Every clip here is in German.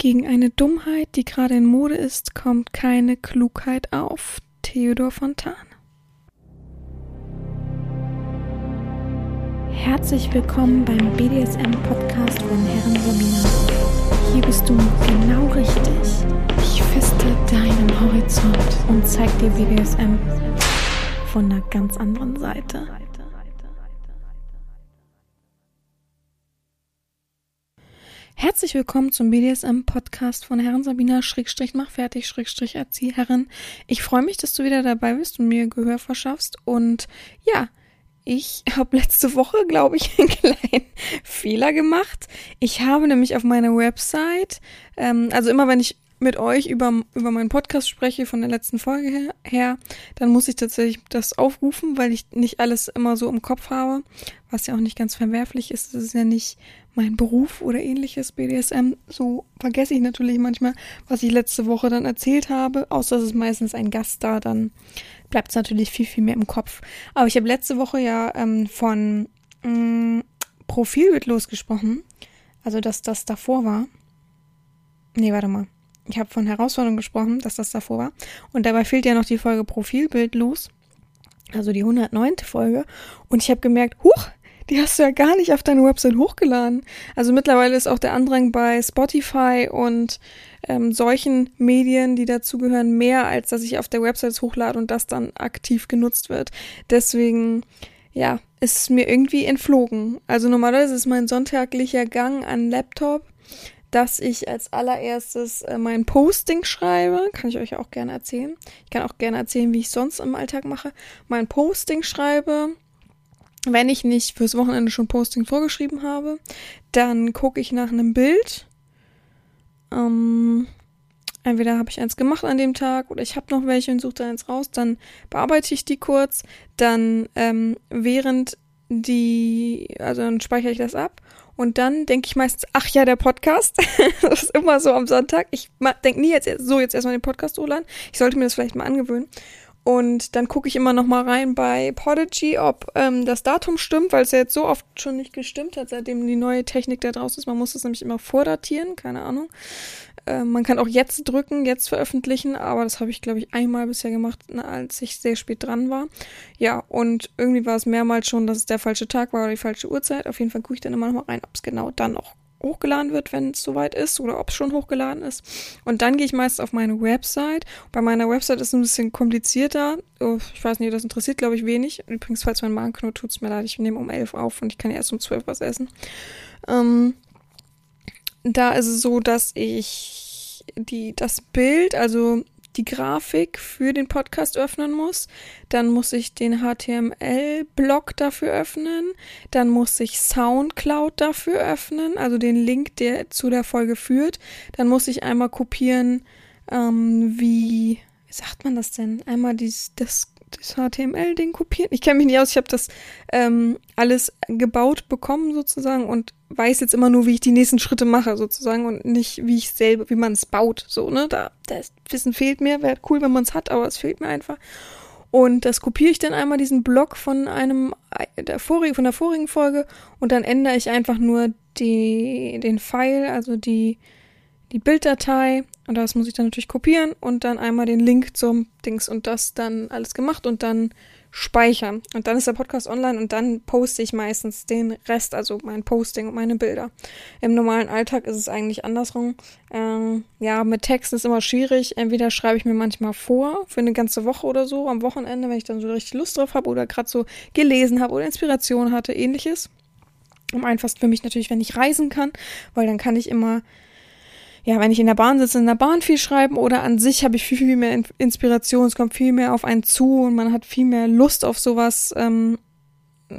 Gegen eine Dummheit, die gerade in Mode ist, kommt keine Klugheit auf. Theodor Fontane. Herzlich willkommen beim BDSM-Podcast von Herren Romina. Hier bist du genau richtig. Ich feste deinen Horizont und zeig dir BDSM von einer ganz anderen Seite. Herzlich willkommen zum BDSM-Podcast von Herren Sabina Schrägstrich mach fertig Schrägstrich Erzieherin. Ich freue mich, dass du wieder dabei bist und mir Gehör verschaffst. Und ja, ich habe letzte Woche, glaube ich, einen kleinen Fehler gemacht. Ich habe nämlich auf meiner Website, ähm, also immer wenn ich mit euch über, über meinen Podcast spreche von der letzten Folge her, her, dann muss ich tatsächlich das aufrufen, weil ich nicht alles immer so im Kopf habe, was ja auch nicht ganz verwerflich ist. Das ist ja nicht mein Beruf oder ähnliches BDSM. So vergesse ich natürlich manchmal, was ich letzte Woche dann erzählt habe, außer es ist meistens ein Gast da, dann bleibt es natürlich viel, viel mehr im Kopf. Aber ich habe letzte Woche ja ähm, von ähm, Profilbild losgesprochen, also dass das davor war. Nee, warte mal ich habe von Herausforderungen gesprochen, dass das davor war. Und dabei fehlt ja noch die Folge Profilbild los. Also die 109. Folge. Und ich habe gemerkt, huch, die hast du ja gar nicht auf deine Website hochgeladen. Also mittlerweile ist auch der Andrang bei Spotify und ähm, solchen Medien, die dazugehören, mehr, als dass ich auf der Website hochlade und das dann aktiv genutzt wird. Deswegen, ja, ist es mir irgendwie entflogen. Also normalerweise ist mein sonntäglicher Gang an Laptop dass ich als allererstes äh, mein Posting schreibe. Kann ich euch auch gerne erzählen. Ich kann auch gerne erzählen, wie ich sonst im Alltag mache. Mein Posting schreibe. Wenn ich nicht fürs Wochenende schon Posting vorgeschrieben habe, dann gucke ich nach einem Bild. Ähm, entweder habe ich eins gemacht an dem Tag oder ich habe noch welche und suche da eins raus. Dann bearbeite ich die kurz. Dann ähm, während die, also dann speichere ich das ab und dann denke ich meistens, ach ja, der Podcast. das ist immer so am Sonntag. Ich denke nie jetzt so jetzt erstmal den Podcast hochladen. Ich sollte mir das vielleicht mal angewöhnen. Und dann gucke ich immer noch mal rein bei Podigy, ob ähm, das Datum stimmt, weil es ja jetzt so oft schon nicht gestimmt hat, seitdem die neue Technik da draußen ist. Man muss es nämlich immer vordatieren, keine Ahnung. Äh, man kann auch jetzt drücken, jetzt veröffentlichen, aber das habe ich, glaube ich, einmal bisher gemacht, na, als ich sehr spät dran war. Ja, und irgendwie war es mehrmals schon, dass es der falsche Tag war oder die falsche Uhrzeit. Auf jeden Fall gucke ich dann immer noch mal rein, ob es genau dann noch hochgeladen wird, wenn es soweit ist oder ob es schon hochgeladen ist. Und dann gehe ich meist auf meine Website. Bei meiner Website ist es ein bisschen komplizierter. Oh, ich weiß nicht, das interessiert, glaube ich, wenig. Übrigens, falls mein Magen knurrt, tut es mir leid. Ich nehme um 11 auf und ich kann erst um 12 was essen. Ähm, da ist es so, dass ich die, das Bild, also die Grafik für den Podcast öffnen muss. Dann muss ich den HTML-Block dafür öffnen. Dann muss ich Soundcloud dafür öffnen, also den Link, der zu der Folge führt. Dann muss ich einmal kopieren, ähm, wie, wie sagt man das denn? Einmal dies, das das HTML-Ding kopieren. Ich kenne mich nicht aus, ich habe das ähm, alles gebaut bekommen sozusagen und weiß jetzt immer nur, wie ich die nächsten Schritte mache sozusagen und nicht, wie ich selber, wie man es baut. So, ne? Da, das Wissen fehlt mir. Wäre cool, wenn man es hat, aber es fehlt mir einfach. Und das kopiere ich dann einmal diesen Block von einem der vorigen, von der vorigen Folge und dann ändere ich einfach nur die, den File, also die, die Bilddatei und das muss ich dann natürlich kopieren und dann einmal den Link zum Dings und das dann alles gemacht und dann speichern. Und dann ist der Podcast online und dann poste ich meistens den Rest, also mein Posting und meine Bilder. Im normalen Alltag ist es eigentlich andersrum. Ähm, ja, mit Text ist immer schwierig. Entweder schreibe ich mir manchmal vor für eine ganze Woche oder so am Wochenende, wenn ich dann so richtig Lust drauf habe oder gerade so gelesen habe oder Inspiration hatte, ähnliches. Am einfachsten für mich natürlich, wenn ich reisen kann, weil dann kann ich immer ja, wenn ich in der Bahn sitze, in der Bahn viel schreiben oder an sich habe ich viel, viel mehr Inspiration, es kommt viel mehr auf einen zu und man hat viel mehr Lust auf sowas ähm,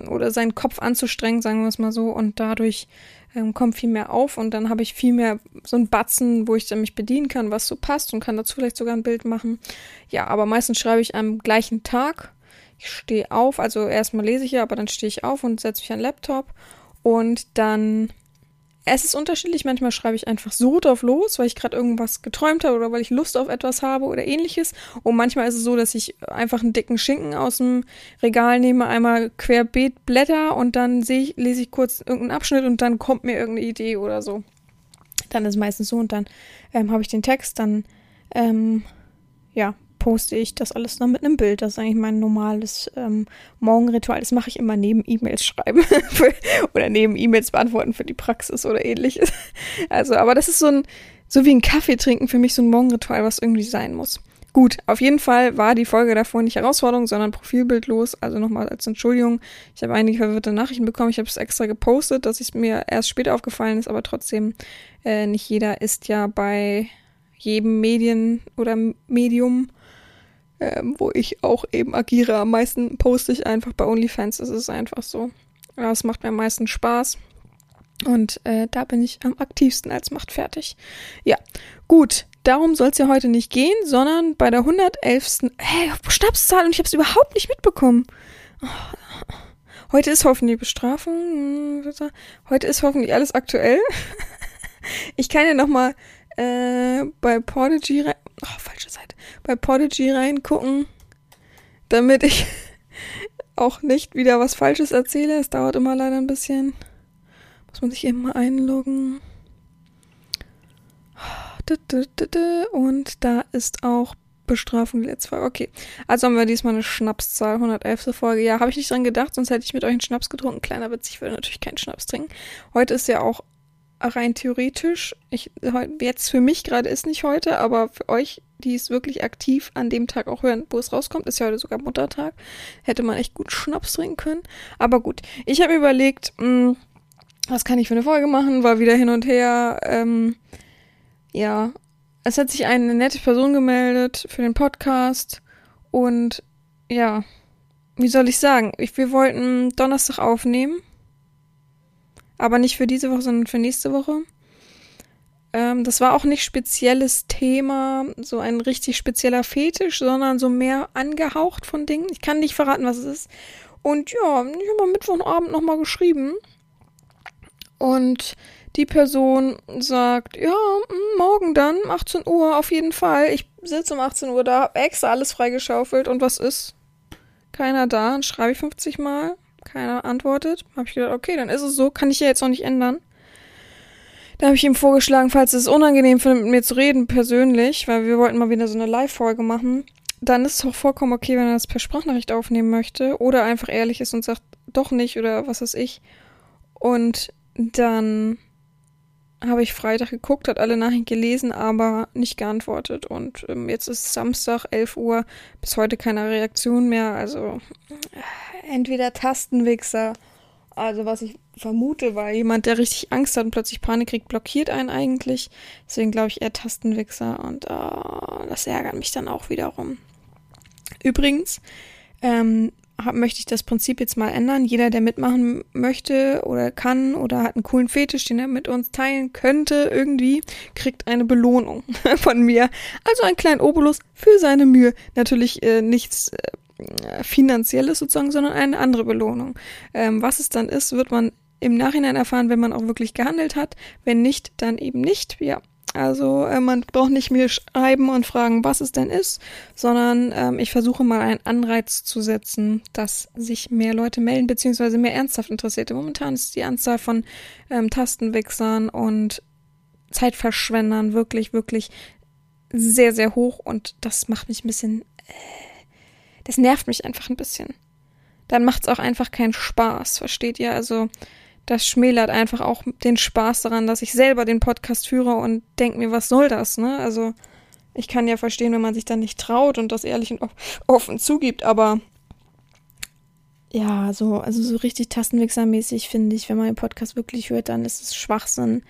oder seinen Kopf anzustrengen, sagen wir es mal so, und dadurch ähm, kommt viel mehr auf und dann habe ich viel mehr so ein Batzen, wo ich dann mich bedienen kann, was so passt und kann dazu vielleicht sogar ein Bild machen. Ja, aber meistens schreibe ich am gleichen Tag. Ich stehe auf, also erstmal lese ich ja, aber dann stehe ich auf und setze mich an den Laptop und dann es ist unterschiedlich. Manchmal schreibe ich einfach so drauf los, weil ich gerade irgendwas geträumt habe oder weil ich Lust auf etwas habe oder ähnliches. Und manchmal ist es so, dass ich einfach einen dicken Schinken aus dem Regal nehme, einmal querbeet blätter und dann sehe ich, lese ich kurz irgendeinen Abschnitt und dann kommt mir irgendeine Idee oder so. Dann ist es meistens so und dann ähm, habe ich den Text, dann ähm, ja, poste ich das alles dann mit einem Bild. Das ist eigentlich mein normales ähm, Morgenritual. Das mache ich immer neben E-Mails schreiben oder neben E-Mails beantworten für die Praxis oder ähnliches. Also, aber das ist so ein, so wie ein Kaffee trinken für mich so ein Morgenritual, was irgendwie sein muss. Gut, auf jeden Fall war die Folge davor nicht Herausforderung, sondern profilbildlos. Also nochmal als Entschuldigung. Ich habe einige verwirrte Nachrichten bekommen. Ich habe es extra gepostet, dass es mir erst später aufgefallen ist, aber trotzdem äh, nicht jeder ist ja bei jedem Medien oder Medium, ähm, wo ich auch eben agiere. Am meisten poste ich einfach bei OnlyFans. Das ist einfach so. Ja, es macht mir am meisten Spaß. Und äh, da bin ich am aktivsten als macht fertig. Ja, gut. Darum soll es ja heute nicht gehen, sondern bei der 111. Hey, Stabszahl und ich habe es überhaupt nicht mitbekommen. Heute ist hoffentlich Bestrafung. Heute ist hoffentlich alles aktuell. Ich kann ja noch mal äh, bei Podigy rein. Oh, falsche Seite. Bei Podigy reingucken, damit ich auch nicht wieder was Falsches erzähle. Es dauert immer leider ein bisschen. Muss man sich eben mal einloggen. Und da ist auch Bestrafung letzte Folge. Okay. Also haben wir diesmal eine Schnapszahl, 111. Folge. Ja, habe ich nicht dran gedacht, sonst hätte ich mit euch einen Schnaps getrunken. Kleiner Witz, ich würde natürlich keinen Schnaps trinken. Heute ist ja auch rein theoretisch, ich, jetzt für mich gerade ist nicht heute, aber für euch, die es wirklich aktiv an dem Tag auch hören, wo es rauskommt, ist ja heute sogar Muttertag, hätte man echt gut Schnaps trinken können. Aber gut, ich habe überlegt, mh, hm, was kann ich für eine Folge machen, war wieder hin und her, ähm, ja, es hat sich eine nette Person gemeldet für den Podcast und ja, wie soll ich sagen? Ich, wir wollten Donnerstag aufnehmen, aber nicht für diese Woche, sondern für nächste Woche. Ähm, das war auch nicht spezielles Thema, so ein richtig spezieller Fetisch, sondern so mehr angehaucht von Dingen. Ich kann nicht verraten, was es ist. Und ja, ich habe am Mittwochabend nochmal geschrieben. Und die Person sagt, ja, mm, morgen dann, 18 Uhr auf jeden Fall. Ich sitze um 18 Uhr da, hab extra alles freigeschaufelt und was ist? Keiner da, dann schreibe ich 50 Mal, keiner antwortet. Hab ich gedacht, okay, dann ist es so, kann ich ja jetzt noch nicht ändern. Da habe ich ihm vorgeschlagen, falls es unangenehm findet, mit mir zu reden, persönlich, weil wir wollten mal wieder so eine Live-Folge machen, dann ist es auch vollkommen okay, wenn er das per Sprachnachricht aufnehmen möchte oder einfach ehrlich ist und sagt, doch nicht oder was weiß ich. Und dann habe ich Freitag geguckt, hat alle Nachrichten gelesen, aber nicht geantwortet. Und ähm, jetzt ist Samstag, 11 Uhr, bis heute keine Reaktion mehr. Also äh, entweder Tastenwichser, also was ich vermute, weil jemand, der richtig Angst hat und plötzlich Panik kriegt, blockiert einen eigentlich. Deswegen glaube ich eher Tastenwichser und äh, das ärgert mich dann auch wiederum. Übrigens, ähm, hab, möchte ich das Prinzip jetzt mal ändern. Jeder, der mitmachen möchte oder kann oder hat einen coolen Fetisch, den er mit uns teilen könnte, irgendwie, kriegt eine Belohnung von mir. Also einen kleinen Obolus für seine Mühe. Natürlich äh, nichts äh, finanzielles sozusagen, sondern eine andere Belohnung. Ähm, was es dann ist, wird man im Nachhinein erfahren, wenn man auch wirklich gehandelt hat. Wenn nicht, dann eben nicht. Ja, also äh, man braucht nicht mehr schreiben und fragen, was es denn ist, sondern ähm, ich versuche mal einen Anreiz zu setzen, dass sich mehr Leute melden, beziehungsweise mehr ernsthaft Interessierte. Momentan ist die Anzahl von ähm, Tastenwichsern und Zeitverschwendern wirklich, wirklich sehr, sehr hoch und das macht mich ein bisschen, äh, das nervt mich einfach ein bisschen. Dann macht es auch einfach keinen Spaß, versteht ihr? Also das schmälert einfach auch den Spaß daran, dass ich selber den Podcast führe und denke mir, was soll das, ne? Also, ich kann ja verstehen, wenn man sich dann nicht traut und das ehrlich und offen zugibt, aber ja, so, also so richtig tastenwichsermäßig finde ich, wenn man den Podcast wirklich hört, dann ist es Schwachsinn,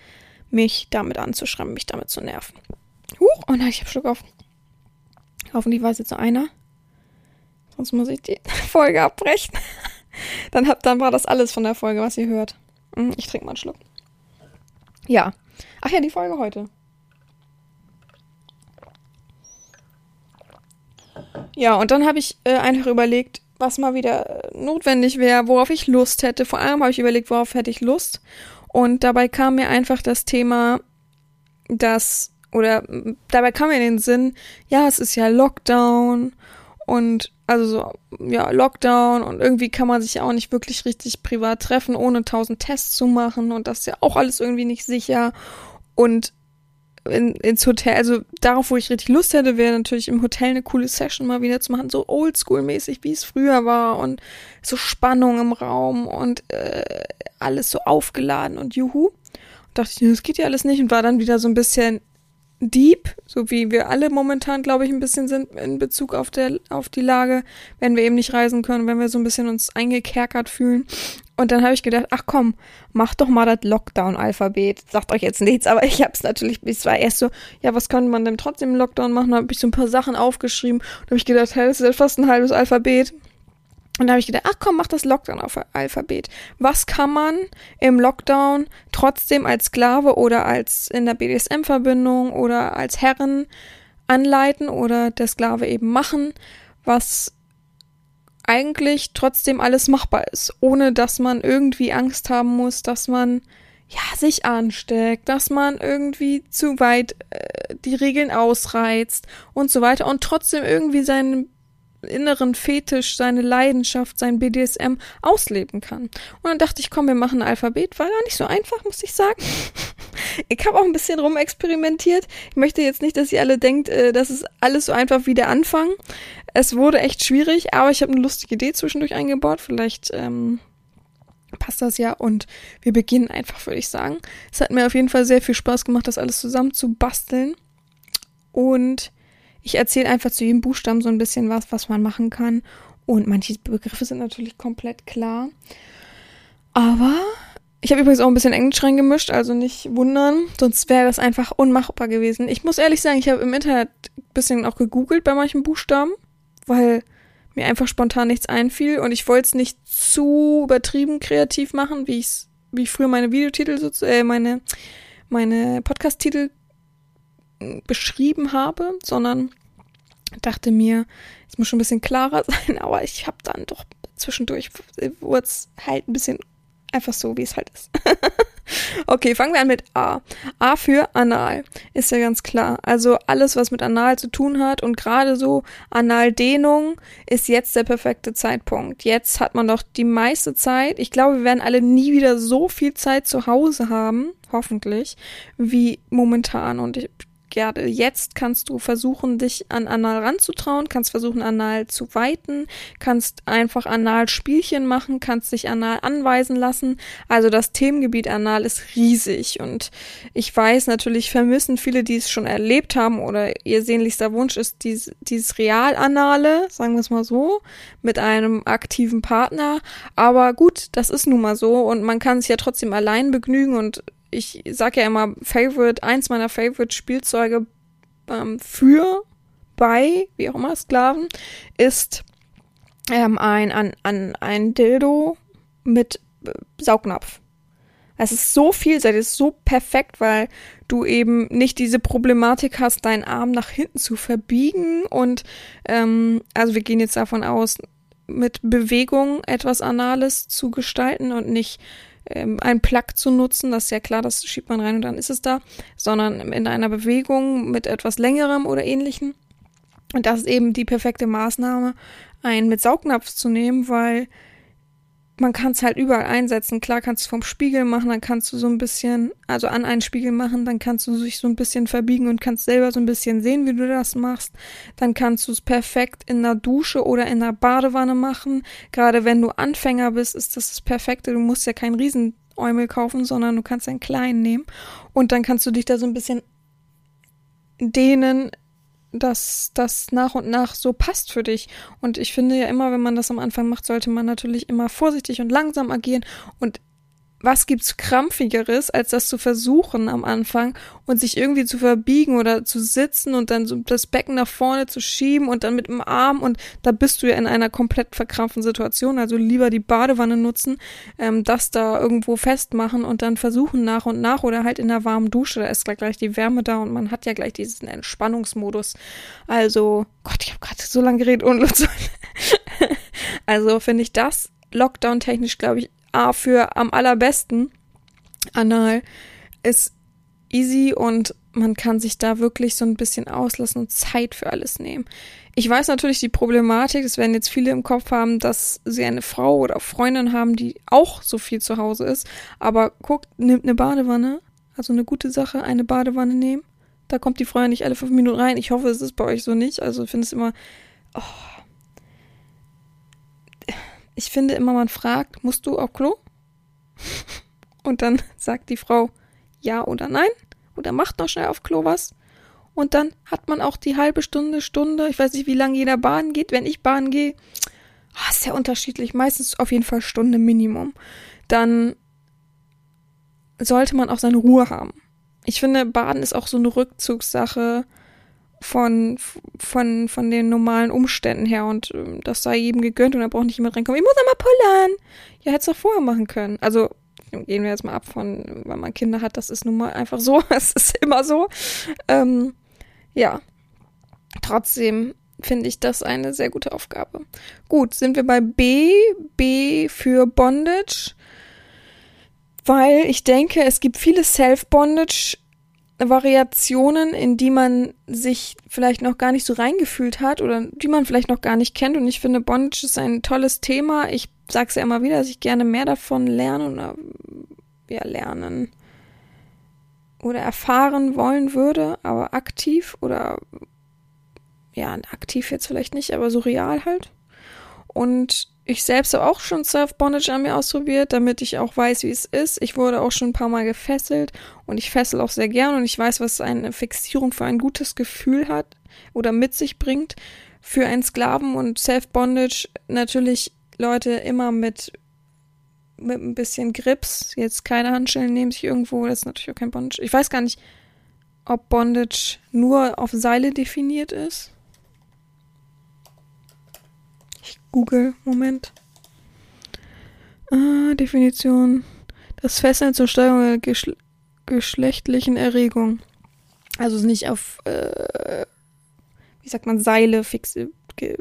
mich damit anzuschreiben, mich damit zu nerven. Huch, oh nein, ich habe Schluck auf. Hoffentlich weiß jetzt nur einer. Sonst muss ich die Folge abbrechen. dann, hab, dann war das alles von der Folge, was ihr hört. Hm, ich trinke mal einen Schluck. Ja. Ach ja, die Folge heute. Ja, und dann habe ich äh, einfach überlegt, was mal wieder äh, notwendig wäre, worauf ich Lust hätte. Vor allem habe ich überlegt, worauf hätte ich Lust. Und dabei kam mir einfach das Thema, dass, oder dabei kam mir in den Sinn, ja, es ist ja Lockdown und also so, ja, Lockdown und irgendwie kann man sich ja auch nicht wirklich richtig privat treffen, ohne tausend Tests zu machen und das ist ja auch alles irgendwie nicht sicher. und in, ins Hotel, also darauf, wo ich richtig Lust hätte, wäre natürlich im Hotel eine coole Session mal wieder zu machen, so oldschool-mäßig, wie es früher war und so Spannung im Raum und äh, alles so aufgeladen und juhu. Und dachte ich, das geht ja alles nicht und war dann wieder so ein bisschen deep, so wie wir alle momentan, glaube ich, ein bisschen sind in Bezug auf, der, auf die Lage, wenn wir eben nicht reisen können, wenn wir so ein bisschen uns eingekerkert fühlen. Und dann habe ich gedacht, ach komm, mach doch mal das Lockdown-Alphabet. Sagt euch jetzt nichts, aber ich habe es natürlich, es war erst so, ja, was könnte man denn trotzdem im Lockdown machen? Da habe ich so ein paar Sachen aufgeschrieben und habe ich gedacht, hey, das ist ja fast ein halbes Alphabet. Und da habe ich gedacht, ach komm, mach das Lockdown-Alphabet. Was kann man im Lockdown trotzdem als Sklave oder als in der BDSM-Verbindung oder als Herren anleiten oder der Sklave eben machen, was eigentlich trotzdem alles machbar ist, ohne dass man irgendwie Angst haben muss, dass man ja sich ansteckt, dass man irgendwie zu weit äh, die Regeln ausreizt und so weiter und trotzdem irgendwie seinen inneren Fetisch, seine Leidenschaft, sein BDSM ausleben kann. Und dann dachte ich, komm, wir machen ein Alphabet. War gar nicht so einfach, muss ich sagen. ich habe auch ein bisschen rumexperimentiert. Ich möchte jetzt nicht, dass ihr alle denkt, äh, das ist alles so einfach wie der Anfang. Es wurde echt schwierig, aber ich habe eine lustige Idee zwischendurch eingebaut. Vielleicht ähm, passt das ja und wir beginnen einfach, würde ich sagen. Es hat mir auf jeden Fall sehr viel Spaß gemacht, das alles zusammen zu basteln. Und ich erzähle einfach zu jedem Buchstaben so ein bisschen was, was man machen kann. Und manche Begriffe sind natürlich komplett klar. Aber ich habe übrigens auch ein bisschen Englisch reingemischt, also nicht wundern, sonst wäre das einfach unmachbar gewesen. Ich muss ehrlich sagen, ich habe im Internet ein bisschen auch gegoogelt bei manchen Buchstaben, weil mir einfach spontan nichts einfiel und ich wollte es nicht zu übertrieben kreativ machen, wie ich wie ich früher meine Videotitel, äh, meine, meine Podcast-Titel beschrieben habe, sondern dachte mir, es muss schon ein bisschen klarer sein, aber ich habe dann doch zwischendurch wurde es halt ein bisschen einfach so, wie es halt ist. okay, fangen wir an mit A. A für Anal. Ist ja ganz klar. Also alles, was mit Anal zu tun hat und gerade so Analdehnung ist jetzt der perfekte Zeitpunkt. Jetzt hat man doch die meiste Zeit. Ich glaube, wir werden alle nie wieder so viel Zeit zu Hause haben, hoffentlich, wie momentan. Und ich gerade jetzt kannst du versuchen, dich an Anal ranzutrauen, kannst versuchen, Anal zu weiten, kannst einfach Anal Spielchen machen, kannst dich Anal anweisen lassen. Also das Themengebiet Anal ist riesig und ich weiß natürlich vermissen viele, die es schon erlebt haben oder ihr sehnlichster Wunsch ist dies, dieses Real-Anale, sagen wir es mal so, mit einem aktiven Partner. Aber gut, das ist nun mal so und man kann sich ja trotzdem allein begnügen und ich sag ja immer, Favorite, eins meiner Favorite Spielzeuge ähm, für, bei, wie auch immer, Sklaven, ist ähm, ein, ein, ein, ein Dildo mit äh, Saugnapf. Es ist so vielseitig, es ist so perfekt, weil du eben nicht diese Problematik hast, deinen Arm nach hinten zu verbiegen und ähm, also wir gehen jetzt davon aus, mit Bewegung etwas Anales zu gestalten und nicht ähm, ein Plug zu nutzen, das ist ja klar, das schiebt man rein und dann ist es da, sondern in einer Bewegung mit etwas längerem oder ähnlichem. Und das ist eben die perfekte Maßnahme, einen mit Saugnapf zu nehmen, weil man kann es halt überall einsetzen. Klar kannst du vom Spiegel machen, dann kannst du so ein bisschen, also an einen Spiegel machen, dann kannst du sich so ein bisschen verbiegen und kannst selber so ein bisschen sehen, wie du das machst. Dann kannst du es perfekt in der Dusche oder in der Badewanne machen. Gerade wenn du Anfänger bist, ist das das Perfekte. Du musst ja keinen Riesenäumel kaufen, sondern du kannst einen kleinen nehmen. Und dann kannst du dich da so ein bisschen dehnen, dass das nach und nach so passt für dich. Und ich finde ja immer, wenn man das am Anfang macht, sollte man natürlich immer vorsichtig und langsam agieren und was gibt's krampfigeres, als das zu versuchen am Anfang und sich irgendwie zu verbiegen oder zu sitzen und dann so das Becken nach vorne zu schieben und dann mit dem Arm und da bist du ja in einer komplett verkrampften Situation. Also lieber die Badewanne nutzen, ähm, das da irgendwo festmachen und dann versuchen nach und nach oder halt in der warmen Dusche, da ist gleich die Wärme da und man hat ja gleich diesen Entspannungsmodus. Also, Gott, ich habe gerade so lange geredet und Also finde ich das Lockdown-technisch, glaube ich, A für am allerbesten. Anal ist easy und man kann sich da wirklich so ein bisschen auslassen und Zeit für alles nehmen. Ich weiß natürlich die Problematik, das werden jetzt viele im Kopf haben, dass sie eine Frau oder Freundin haben, die auch so viel zu Hause ist, aber guckt, nimmt eine Badewanne, Also eine gute Sache, eine Badewanne nehmen. Da kommt die ja nicht alle fünf Minuten rein. Ich hoffe, es ist bei euch so nicht. Also ich finde es immer. Oh. Ich finde immer, man fragt, musst du auf Klo? Und dann sagt die Frau ja oder nein. Oder macht noch schnell auf Klo was. Und dann hat man auch die halbe Stunde, Stunde, ich weiß nicht, wie lange jeder Bahn geht. Wenn ich Bahn gehe, oh, ist ja unterschiedlich, meistens auf jeden Fall Stunde Minimum. Dann sollte man auch seine Ruhe haben. Ich finde, Baden ist auch so eine Rückzugssache von, von, von den normalen Umständen her und äh, das sei jedem gegönnt und da braucht nicht jemand reinkommen. Ich muss einmal pullern. Ja, hätte es doch vorher machen können. Also, gehen wir jetzt mal ab von, wenn man Kinder hat, das ist nun mal einfach so. Es ist immer so. Ähm, ja. Trotzdem finde ich das eine sehr gute Aufgabe. Gut, sind wir bei B. B für Bondage weil ich denke, es gibt viele Self-Bondage Variationen, in die man sich vielleicht noch gar nicht so reingefühlt hat oder die man vielleicht noch gar nicht kennt. Und ich finde, Bondage ist ein tolles Thema. Ich sage es ja immer wieder, dass ich gerne mehr davon lerne oder ja, lernen oder erfahren wollen würde, aber aktiv oder ja, aktiv jetzt vielleicht nicht, aber so real halt. Und ich selbst habe auch schon Self-Bondage an mir ausprobiert, damit ich auch weiß, wie es ist. Ich wurde auch schon ein paar Mal gefesselt und ich fessel auch sehr gern und ich weiß, was eine Fixierung für ein gutes Gefühl hat oder mit sich bringt. Für einen Sklaven und Self-Bondage natürlich Leute immer mit, mit ein bisschen Grips. Jetzt keine Handschellen nehmen sich irgendwo, das ist natürlich auch kein Bondage. Ich weiß gar nicht, ob Bondage nur auf Seile definiert ist. Google, Moment. Ah, Definition. Das Fesseln zur Steuerung der Geschle geschlechtlichen Erregung. Also nicht auf, äh, wie sagt man, Seile fix ge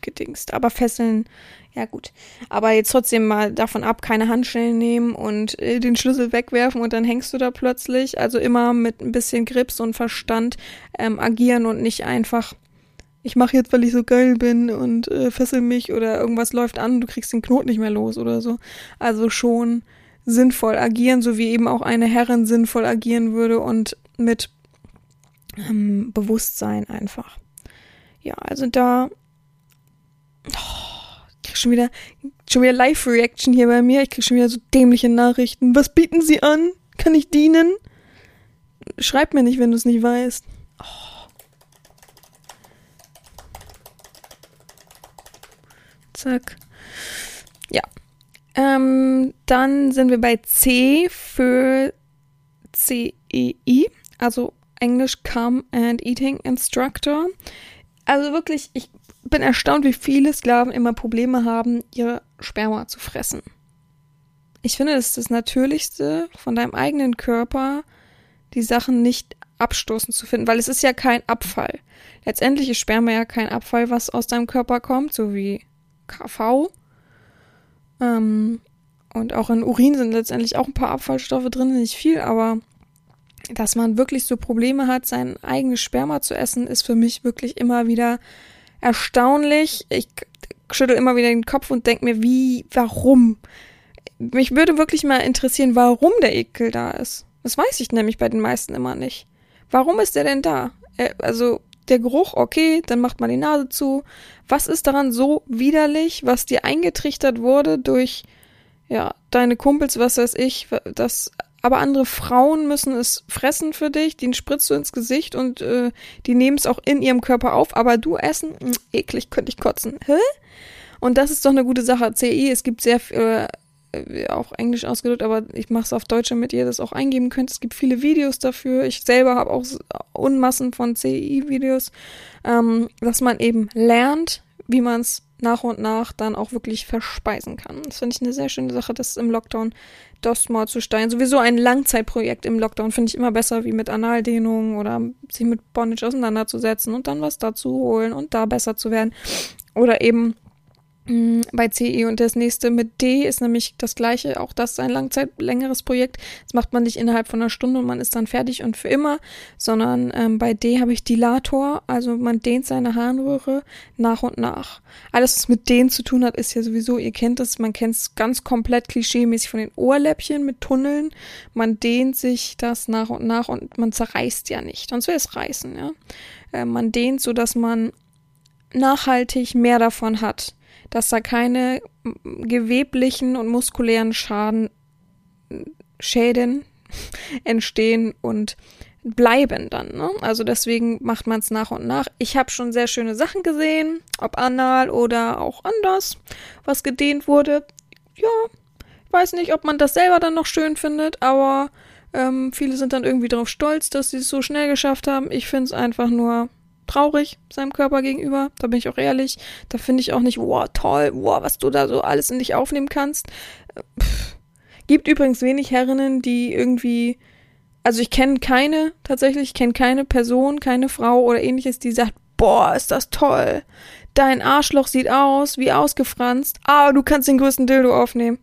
gedingst. Aber Fesseln, ja gut. Aber jetzt trotzdem mal davon ab, keine Handschellen nehmen und äh, den Schlüssel wegwerfen und dann hängst du da plötzlich. Also immer mit ein bisschen Grips und Verstand ähm, agieren und nicht einfach ich mache jetzt, weil ich so geil bin und äh, fessel mich oder irgendwas läuft an, du kriegst den Knoten nicht mehr los oder so. Also schon sinnvoll agieren, so wie eben auch eine Herrin sinnvoll agieren würde und mit ähm, Bewusstsein einfach. Ja, also da oh, ich krieg schon wieder schon wieder Live-Reaction hier bei mir. Ich krieg schon wieder so dämliche Nachrichten. Was bieten Sie an? Kann ich dienen? Schreib mir nicht, wenn du es nicht weißt. Oh. Zack. Ja. Ähm, dann sind wir bei C für CEI, also English Come and Eating Instructor. Also wirklich, ich bin erstaunt, wie viele Sklaven immer Probleme haben, ihr Sperma zu fressen. Ich finde, das ist das Natürlichste von deinem eigenen Körper, die Sachen nicht abstoßend zu finden, weil es ist ja kein Abfall. Letztendlich ist Sperma ja kein Abfall, was aus deinem Körper kommt, so wie KV. Ähm, und auch in Urin sind letztendlich auch ein paar Abfallstoffe drin, nicht viel, aber dass man wirklich so Probleme hat, sein eigenes Sperma zu essen, ist für mich wirklich immer wieder erstaunlich. Ich schüttel immer wieder den Kopf und denke mir, wie, warum? Mich würde wirklich mal interessieren, warum der Ekel da ist. Das weiß ich nämlich bei den meisten immer nicht. Warum ist der denn da? Äh, also, der Geruch, okay, dann macht man die Nase zu. Was ist daran so widerlich, was dir eingetrichtert wurde durch, ja, deine Kumpels, was weiß ich, das, aber andere Frauen müssen es fressen für dich, den spritzt du ins Gesicht und äh, die nehmen es auch in ihrem Körper auf, aber du essen, mh, hm, eklig, könnte ich kotzen. Hä? Und das ist doch eine gute Sache. CI, es gibt sehr, äh, auch Englisch ausgedrückt, aber ich mache es auf Deutsch, damit ihr das auch eingeben könnt. Es gibt viele Videos dafür. Ich selber habe auch Unmassen von CI-Videos, ähm, dass man eben lernt, wie man es nach und nach dann auch wirklich verspeisen kann. Das finde ich eine sehr schöne Sache, das im Lockdown das mal zu steigen. Sowieso ein Langzeitprojekt im Lockdown finde ich immer besser, wie mit Analdehnung oder sich mit Bondage auseinanderzusetzen und dann was dazu holen und da besser zu werden. Oder eben bei CE und das nächste mit D ist nämlich das gleiche, auch das ist ein Langzeit längeres Projekt. Das macht man nicht innerhalb von einer Stunde und man ist dann fertig und für immer, sondern ähm, bei D habe ich Dilator, also man dehnt seine Harnröhre nach und nach. Alles, was mit dehnen zu tun hat, ist ja sowieso, ihr kennt es, man kennt es ganz komplett klischeemäßig von den Ohrläppchen mit Tunneln. Man dehnt sich das nach und nach und man zerreißt ja nicht, sonst wäre es reißen, ja. Äh, man dehnt so, dass man nachhaltig mehr davon hat dass da keine geweblichen und muskulären Schaden, Schäden entstehen und bleiben dann. Ne? Also deswegen macht man es nach und nach. Ich habe schon sehr schöne Sachen gesehen, ob anal oder auch anders, was gedehnt wurde. Ja, ich weiß nicht, ob man das selber dann noch schön findet, aber ähm, viele sind dann irgendwie darauf stolz, dass sie es so schnell geschafft haben. Ich finde es einfach nur traurig seinem Körper gegenüber. Da bin ich auch ehrlich. Da finde ich auch nicht, wow, toll, wow, was du da so alles in dich aufnehmen kannst. Pff. Gibt übrigens wenig Herrinnen, die irgendwie, also ich kenne keine, tatsächlich, ich kenne keine Person, keine Frau oder ähnliches, die sagt, boah, ist das toll. Dein Arschloch sieht aus wie ausgefranst, aber du kannst den größten Dildo aufnehmen.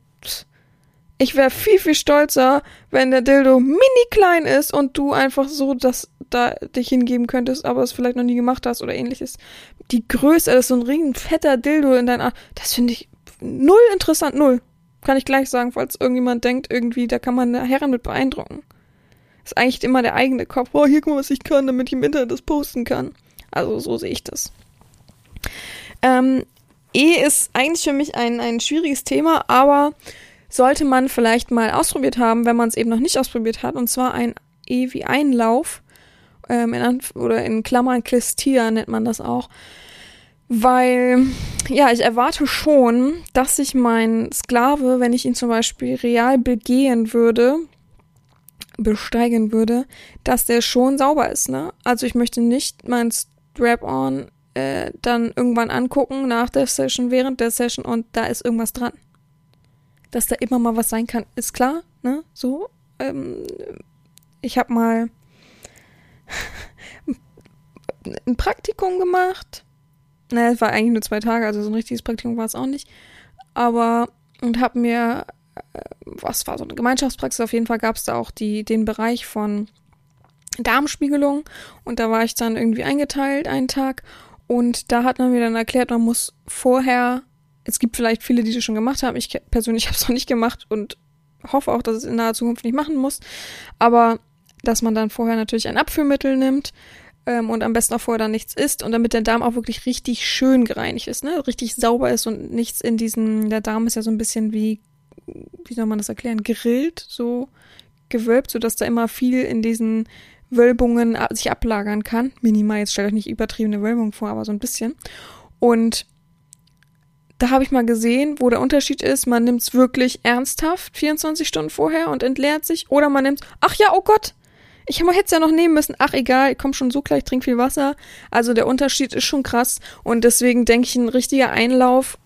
Ich wäre viel, viel stolzer, wenn der Dildo mini klein ist und du einfach so das da dich hingeben könntest, aber es vielleicht noch nie gemacht hast oder ähnliches. Die Größe, das ist so ein riesen fetter Dildo in deiner, das finde ich null interessant, null. Kann ich gleich sagen, falls irgendjemand denkt, irgendwie, da kann man eine Herren mit beeindrucken. ist eigentlich immer der eigene Kopf. Oh, hier guck mal, was ich kann, damit ich im Internet das posten kann. Also so sehe ich das. Ähm, E ist eigentlich für mich ein, ein schwieriges Thema, aber sollte man vielleicht mal ausprobiert haben, wenn man es eben noch nicht ausprobiert hat, und zwar ein E wie Einlauf, ähm, in Anf oder in Klammern Klistier nennt man das auch. Weil, ja, ich erwarte schon, dass sich mein Sklave, wenn ich ihn zum Beispiel real begehen würde, besteigen würde, dass der schon sauber ist, ne? Also ich möchte nicht mein Strap-on äh, dann irgendwann angucken nach der Session, während der Session und da ist irgendwas dran dass da immer mal was sein kann, ist klar, ne? So. Ähm, ich habe mal ein Praktikum gemacht. Ne, es war eigentlich nur zwei Tage, also so ein richtiges Praktikum war es auch nicht. Aber und habe mir, äh, was war so eine Gemeinschaftspraxis, auf jeden Fall gab es da auch die, den Bereich von Darmspiegelung und da war ich dann irgendwie eingeteilt einen Tag und da hat man mir dann erklärt, man muss vorher es gibt vielleicht viele, die das schon gemacht haben. Ich persönlich habe es noch nicht gemacht und hoffe auch, dass es in naher Zukunft nicht machen muss. Aber dass man dann vorher natürlich ein Abführmittel nimmt ähm, und am besten auch vorher dann nichts isst und damit der Darm auch wirklich richtig schön gereinigt ist, ne? Richtig sauber ist und nichts in diesen, der Darm ist ja so ein bisschen wie, wie soll man das erklären, gegrillt, so gewölbt, sodass da immer viel in diesen Wölbungen sich ablagern kann. Minimal, jetzt stellt euch nicht übertriebene Wölbung vor, aber so ein bisschen. Und da habe ich mal gesehen, wo der Unterschied ist, man nimmt es wirklich ernsthaft 24 Stunden vorher und entleert sich oder man nimmt, ach ja, oh Gott, ich hätte es ja noch nehmen müssen. Ach egal, ich komme schon so gleich, trink viel Wasser. Also der Unterschied ist schon krass und deswegen denke ich, ein richtiger Einlauf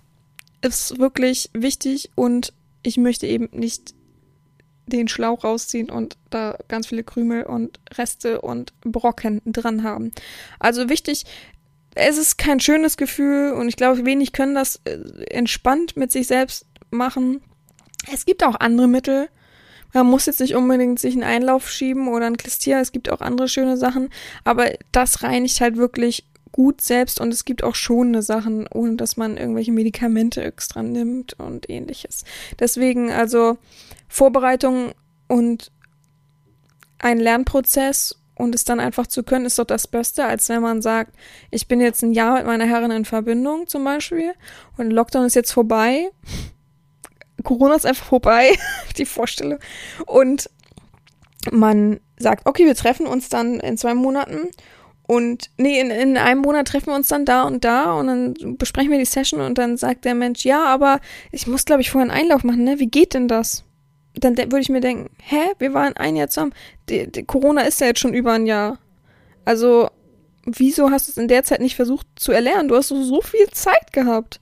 ist wirklich wichtig und ich möchte eben nicht den Schlauch rausziehen und da ganz viele Krümel und Reste und Brocken dran haben. Also wichtig, es ist kein schönes Gefühl und ich glaube, wenig können das äh, entspannt mit sich selbst machen. Es gibt auch andere Mittel. Man muss jetzt nicht unbedingt sich einen Einlauf schieben oder ein Klistier. Es gibt auch andere schöne Sachen. Aber das reinigt halt wirklich gut selbst und es gibt auch schonende Sachen, ohne dass man irgendwelche Medikamente extra nimmt und ähnliches. Deswegen also Vorbereitung und ein Lernprozess und es dann einfach zu können, ist doch das Beste, als wenn man sagt, ich bin jetzt ein Jahr mit meiner Herrin in Verbindung zum Beispiel und Lockdown ist jetzt vorbei. Corona ist einfach vorbei, die Vorstellung. Und man sagt, okay, wir treffen uns dann in zwei Monaten und nee, in, in einem Monat treffen wir uns dann da und da und dann besprechen wir die Session und dann sagt der Mensch, ja, aber ich muss, glaube ich, vorher einen Einlauf machen, ne? Wie geht denn das? dann würde ich mir denken, hä, wir waren ein Jahr zusammen. Die, die Corona ist ja jetzt schon über ein Jahr. Also, wieso hast du es in der Zeit nicht versucht zu erlernen? Du hast so, so viel Zeit gehabt.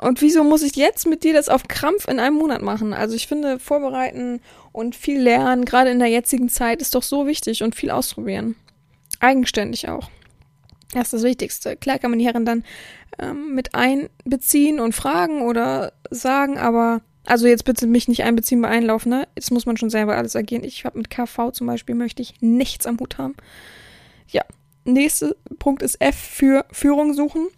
Und wieso muss ich jetzt mit dir das auf Krampf in einem Monat machen? Also ich finde, vorbereiten und viel lernen, gerade in der jetzigen Zeit, ist doch so wichtig und viel ausprobieren. Eigenständig auch. Das ist das Wichtigste. Klar kann man die Herren dann ähm, mit einbeziehen und fragen oder sagen, aber also jetzt bitte mich nicht einbeziehen bei Einlauf, ne? Jetzt muss man schon selber alles agieren. Ich habe mit KV zum Beispiel möchte ich nichts am Hut haben. Ja. Nächster Punkt ist F für Führung suchen.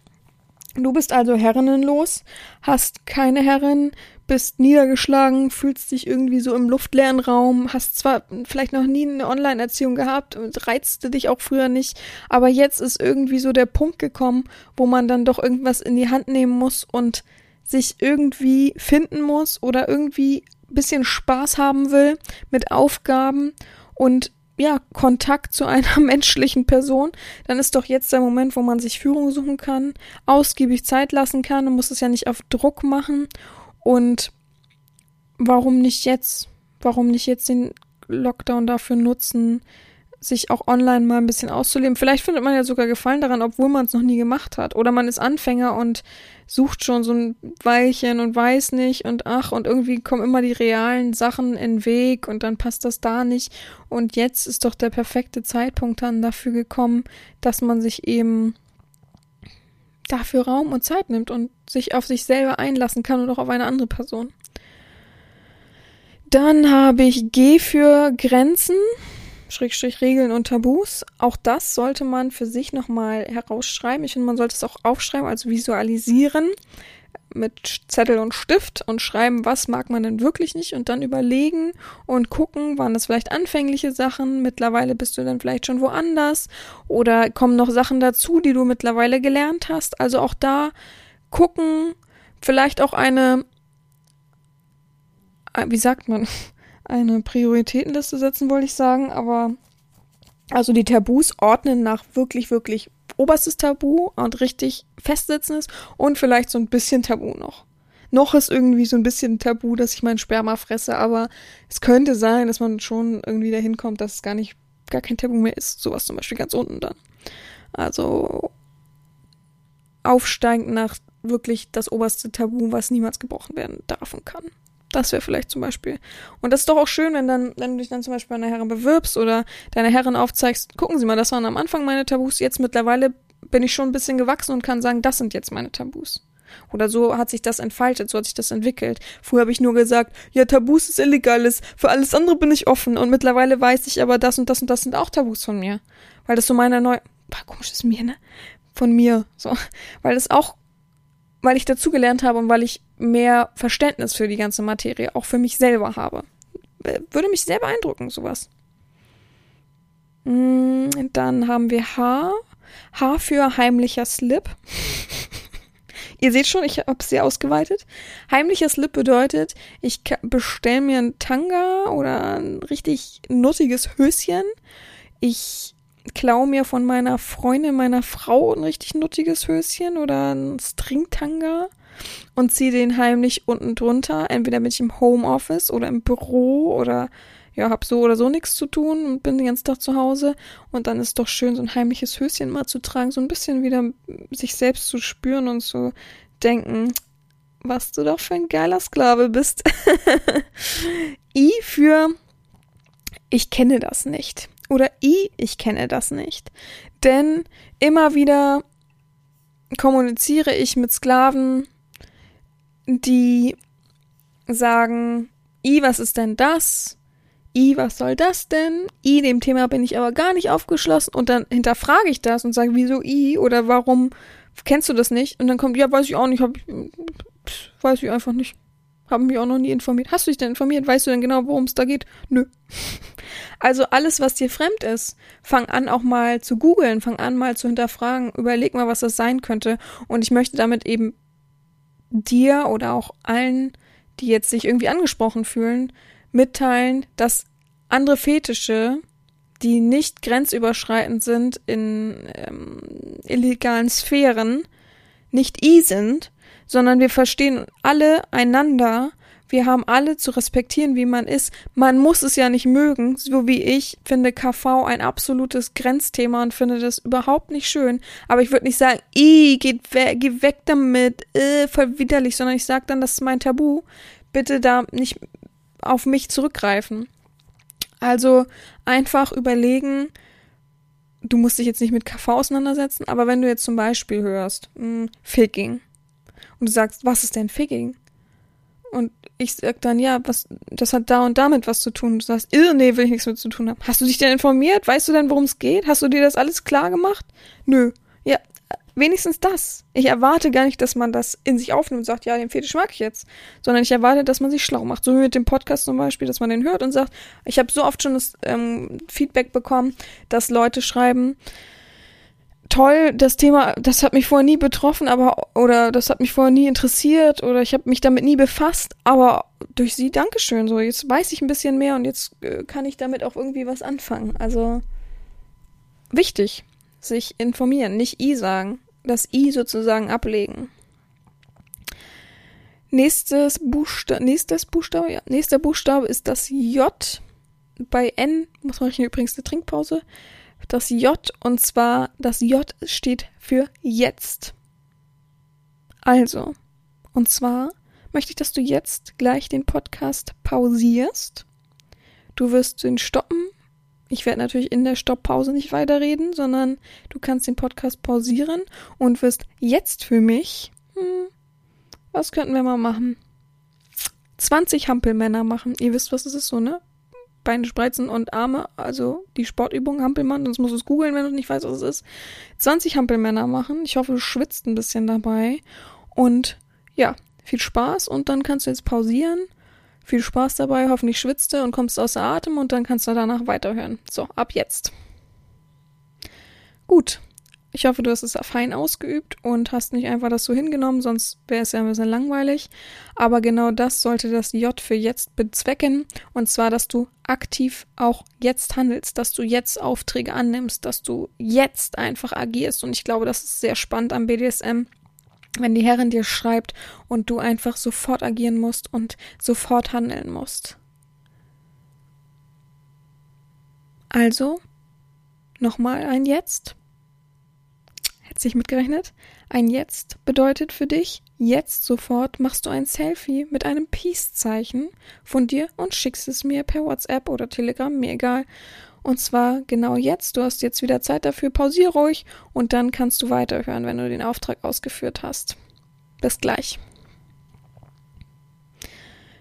Du bist also herrinnenlos, hast keine Herrin, bist niedergeschlagen, fühlst dich irgendwie so im luftleeren Raum, hast zwar vielleicht noch nie eine Online-Erziehung gehabt und reizte dich auch früher nicht, aber jetzt ist irgendwie so der Punkt gekommen, wo man dann doch irgendwas in die Hand nehmen muss und sich irgendwie finden muss oder irgendwie bisschen Spaß haben will mit Aufgaben und ja, Kontakt zu einer menschlichen Person, dann ist doch jetzt der Moment, wo man sich Führung suchen kann, ausgiebig Zeit lassen kann und muss es ja nicht auf Druck machen. Und warum nicht jetzt? Warum nicht jetzt den Lockdown dafür nutzen, sich auch online mal ein bisschen auszuleben. Vielleicht findet man ja sogar Gefallen daran, obwohl man es noch nie gemacht hat. Oder man ist Anfänger und sucht schon so ein Weilchen und weiß nicht und ach, und irgendwie kommen immer die realen Sachen in den Weg und dann passt das da nicht. Und jetzt ist doch der perfekte Zeitpunkt dann dafür gekommen, dass man sich eben dafür Raum und Zeit nimmt und sich auf sich selber einlassen kann und auch auf eine andere Person. Dann habe ich G für Grenzen. Schrägstrich Regeln und Tabus. Auch das sollte man für sich nochmal herausschreiben. Ich finde, man sollte es auch aufschreiben, also visualisieren mit Zettel und Stift und schreiben, was mag man denn wirklich nicht und dann überlegen und gucken, waren das vielleicht anfängliche Sachen, mittlerweile bist du dann vielleicht schon woanders oder kommen noch Sachen dazu, die du mittlerweile gelernt hast. Also auch da gucken, vielleicht auch eine, wie sagt man, eine Prioritätenliste setzen, wollte ich sagen, aber also die Tabus ordnen nach wirklich, wirklich oberstes Tabu und richtig festsetzendes und vielleicht so ein bisschen Tabu noch. Noch ist irgendwie so ein bisschen Tabu, dass ich mein Sperma fresse, aber es könnte sein, dass man schon irgendwie dahin kommt, dass es gar nicht, gar kein Tabu mehr ist. Sowas zum Beispiel ganz unten dann. Also aufsteigend nach wirklich das oberste Tabu, was niemals gebrochen werden darf und kann. Das wäre vielleicht zum Beispiel. Und das ist doch auch schön, wenn dann, wenn du dich dann zum Beispiel bei einer Herrin bewirbst oder deine Herrin aufzeigst, gucken Sie mal, das waren am Anfang meine Tabus, jetzt mittlerweile bin ich schon ein bisschen gewachsen und kann sagen, das sind jetzt meine Tabus. Oder so hat sich das entfaltet, so hat sich das entwickelt. Früher habe ich nur gesagt, ja, Tabus ist illegales, für alles andere bin ich offen. Und mittlerweile weiß ich aber, das und das und das sind auch Tabus von mir. Weil das so meine neue, komisch ist mir, ne? Von mir, so. Weil das auch weil ich dazugelernt habe und weil ich mehr Verständnis für die ganze Materie auch für mich selber habe. Würde mich sehr beeindrucken, sowas. Mm, dann haben wir H. H für heimlicher Slip. Ihr seht schon, ich habe es sehr ausgeweitet. Heimlicher Slip bedeutet, ich bestelle mir ein Tanga oder ein richtig nuttiges Höschen. Ich klaue mir von meiner Freundin, meiner Frau ein richtig nuttiges Höschen oder ein Stringtanga und ziehe den heimlich unten drunter. Entweder bin ich im Homeoffice oder im Büro oder ja, hab so oder so nichts zu tun und bin den ganzen Tag zu Hause. Und dann ist doch schön, so ein heimliches Höschen mal zu tragen, so ein bisschen wieder sich selbst zu spüren und zu denken, was du doch für ein geiler Sklave bist. I für ich kenne das nicht oder I, ich kenne das nicht. Denn immer wieder kommuniziere ich mit Sklaven, die sagen, I, was ist denn das? I, was soll das denn? I, dem Thema bin ich aber gar nicht aufgeschlossen und dann hinterfrage ich das und sage, wieso I oder warum kennst du das nicht? Und dann kommt, ja, weiß ich auch nicht, hab, weiß ich einfach nicht. Haben mich auch noch nie informiert. Hast du dich denn informiert? Weißt du denn genau, worum es da geht? Nö. Also alles, was dir fremd ist, fang an auch mal zu googeln, fang an mal zu hinterfragen, überleg mal, was das sein könnte. Und ich möchte damit eben dir oder auch allen, die jetzt sich irgendwie angesprochen fühlen, mitteilen, dass andere Fetische, die nicht grenzüberschreitend sind in ähm, illegalen Sphären, nicht i sind, sondern wir verstehen alle einander wir haben alle zu respektieren, wie man ist. Man muss es ja nicht mögen, so wie ich finde KV ein absolutes Grenzthema und finde das überhaupt nicht schön. Aber ich würde nicht sagen, ih, geht we geh weg damit, äh, voll widerlich, sondern ich sage dann, das ist mein Tabu. Bitte da nicht auf mich zurückgreifen. Also einfach überlegen, du musst dich jetzt nicht mit KV auseinandersetzen, aber wenn du jetzt zum Beispiel hörst, mh, hm, Figging, und du sagst, was ist denn Figging? Und ich sag dann, ja, was, das hat da und damit was zu tun. Du sagst, irr, nee, will ich nichts mit zu tun haben. Hast du dich denn informiert? Weißt du denn, worum es geht? Hast du dir das alles klar gemacht? Nö. Ja, wenigstens das. Ich erwarte gar nicht, dass man das in sich aufnimmt und sagt, ja, den Fetisch mag ich jetzt. Sondern ich erwarte, dass man sich schlau macht. So wie mit dem Podcast zum Beispiel, dass man den hört und sagt, ich habe so oft schon das ähm, Feedback bekommen, dass Leute schreiben, toll, das Thema, das hat mich vorher nie betroffen, aber oder das hat mich vorher nie interessiert oder ich habe mich damit nie befasst, aber durch sie Dankeschön, so jetzt weiß ich ein bisschen mehr und jetzt äh, kann ich damit auch irgendwie was anfangen. Also wichtig, sich informieren, nicht i sagen, das i sozusagen ablegen. Nächstes Buchstabe, nächstes Buchstabe, ja, nächster Buchstabe ist das J. Bei N muss man übrigens eine Trinkpause das J und zwar das J steht für jetzt. Also, und zwar möchte ich, dass du jetzt gleich den Podcast pausierst. Du wirst ihn stoppen. Ich werde natürlich in der Stopppause nicht weiterreden, sondern du kannst den Podcast pausieren und wirst jetzt für mich, hm, was könnten wir mal machen? 20 Hampelmänner machen. Ihr wisst, was es ist, so, ne? Beine spreizen und Arme, also die Sportübung Hampelmann, sonst musst du es googeln, wenn du nicht weißt, was es ist. 20 Hampelmänner machen. Ich hoffe, du schwitzt ein bisschen dabei. Und ja, viel Spaß und dann kannst du jetzt pausieren. Viel Spaß dabei, hoffentlich schwitzt du und kommst außer Atem und dann kannst du danach weiterhören. So, ab jetzt. Gut, ich hoffe, du hast es fein ausgeübt und hast nicht einfach das so hingenommen, sonst wäre es ja ein bisschen langweilig. Aber genau das sollte das J für jetzt bezwecken. Und zwar, dass du aktiv auch jetzt handelst, dass du jetzt Aufträge annimmst, dass du jetzt einfach agierst. Und ich glaube, das ist sehr spannend am BDSM, wenn die Herrin dir schreibt und du einfach sofort agieren musst und sofort handeln musst. Also, nochmal ein Jetzt sich mitgerechnet. Ein Jetzt bedeutet für dich, jetzt sofort machst du ein Selfie mit einem Peace-Zeichen von dir und schickst es mir per WhatsApp oder Telegram, mir egal. Und zwar genau jetzt. Du hast jetzt wieder Zeit dafür. Pausiere ruhig und dann kannst du weiterhören, wenn du den Auftrag ausgeführt hast. Bis gleich.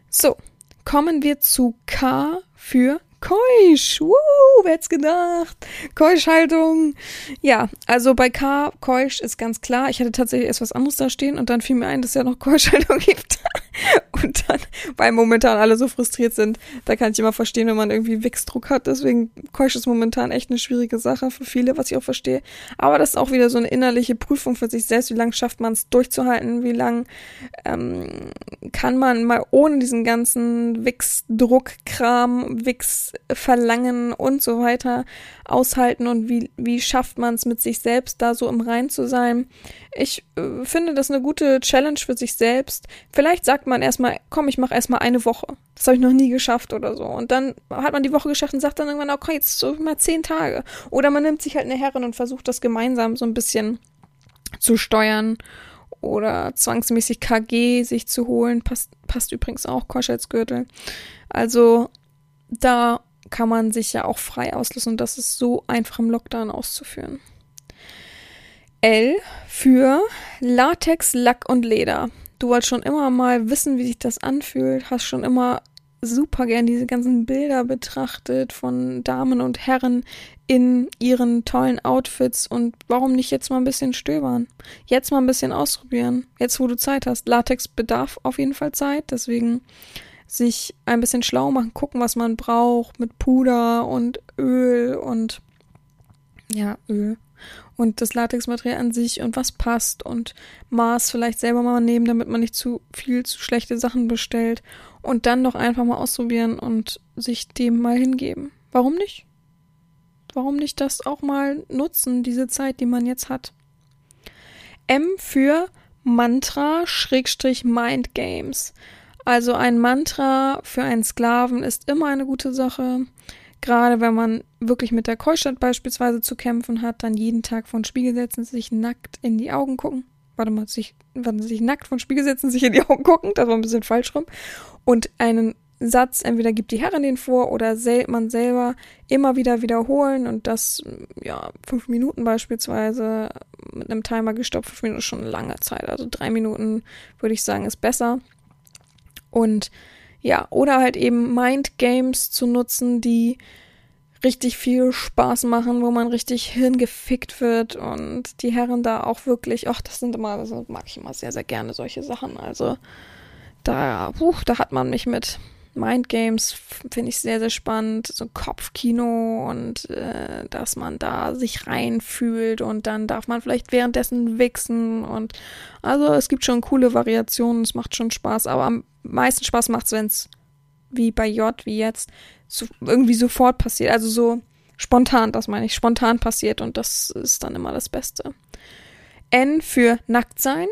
So, kommen wir zu K für Keusch. Woo, wer hätte gedacht? Keuschhaltung. Ja, also bei K, Keusch ist ganz klar. Ich hatte tatsächlich erst was anderes da stehen und dann fiel mir ein, dass es ja noch Keuschhaltung gibt. und dann, weil momentan alle so frustriert sind, da kann ich immer verstehen, wenn man irgendwie Wichsdruck hat. Deswegen Keusch ist momentan echt eine schwierige Sache für viele, was ich auch verstehe. Aber das ist auch wieder so eine innerliche Prüfung für sich selbst. Wie lange schafft man es durchzuhalten? Wie lange ähm, kann man mal ohne diesen ganzen Wichsdruckkram, Wichs Verlangen und so weiter aushalten und wie, wie schafft man es mit sich selbst da so im Rein zu sein. Ich äh, finde das eine gute Challenge für sich selbst. Vielleicht sagt man erstmal, komm, ich mache erstmal eine Woche. Das habe ich noch nie geschafft oder so. Und dann hat man die Woche geschafft und sagt dann irgendwann, okay, jetzt so mal zehn Tage. Oder man nimmt sich halt eine Herrin und versucht das gemeinsam so ein bisschen zu steuern oder zwangsmäßig KG sich zu holen. Passt, passt übrigens auch Koschelsgürtel. Also da kann man sich ja auch frei auslösen und das ist so einfach im Lockdown auszuführen. L für Latex, Lack und Leder. Du wolltest schon immer mal wissen, wie sich das anfühlt, hast schon immer super gern diese ganzen Bilder betrachtet von Damen und Herren in ihren tollen Outfits und warum nicht jetzt mal ein bisschen stöbern? Jetzt mal ein bisschen ausprobieren. Jetzt, wo du Zeit hast. Latex bedarf auf jeden Fall Zeit, deswegen sich ein bisschen schlau machen, gucken, was man braucht mit Puder und Öl und ja, Öl und das Latexmaterial an sich und was passt und Maß vielleicht selber mal nehmen, damit man nicht zu viel zu schlechte Sachen bestellt und dann doch einfach mal ausprobieren und sich dem mal hingeben. Warum nicht? Warum nicht das auch mal nutzen, diese Zeit, die man jetzt hat? M für Mantra Schrägstrich Mind Games. Also ein Mantra für einen Sklaven ist immer eine gute Sache. Gerade wenn man wirklich mit der Keuschheit beispielsweise zu kämpfen hat, dann jeden Tag von Spiegel setzen, sich nackt in die Augen gucken. Warte mal, sich, warte, sich nackt von Spiegel setzen, sich in die Augen gucken, das war ein bisschen falsch rum. Und einen Satz, entweder gibt die Herrin den vor oder sel man selber immer wieder wiederholen und das, ja, fünf Minuten beispielsweise mit einem Timer gestoppt. Fünf Minuten ist schon eine lange Zeit. Also drei Minuten würde ich sagen, ist besser. Und ja, oder halt eben Mind Games zu nutzen, die richtig viel Spaß machen, wo man richtig hingefickt wird und die Herren da auch wirklich, ach, das sind immer, das mag ich immer sehr, sehr gerne, solche Sachen. Also da, puh, da hat man mich mit Mind Games finde ich sehr, sehr spannend. So Kopfkino und äh, dass man da sich reinfühlt und dann darf man vielleicht währenddessen wichsen und also es gibt schon coole Variationen, es macht schon Spaß, aber am meisten Spaß macht wenn es wie bei J, wie jetzt, so, irgendwie sofort passiert. Also so spontan, das meine ich, spontan passiert und das ist dann immer das Beste. N für nackt sein.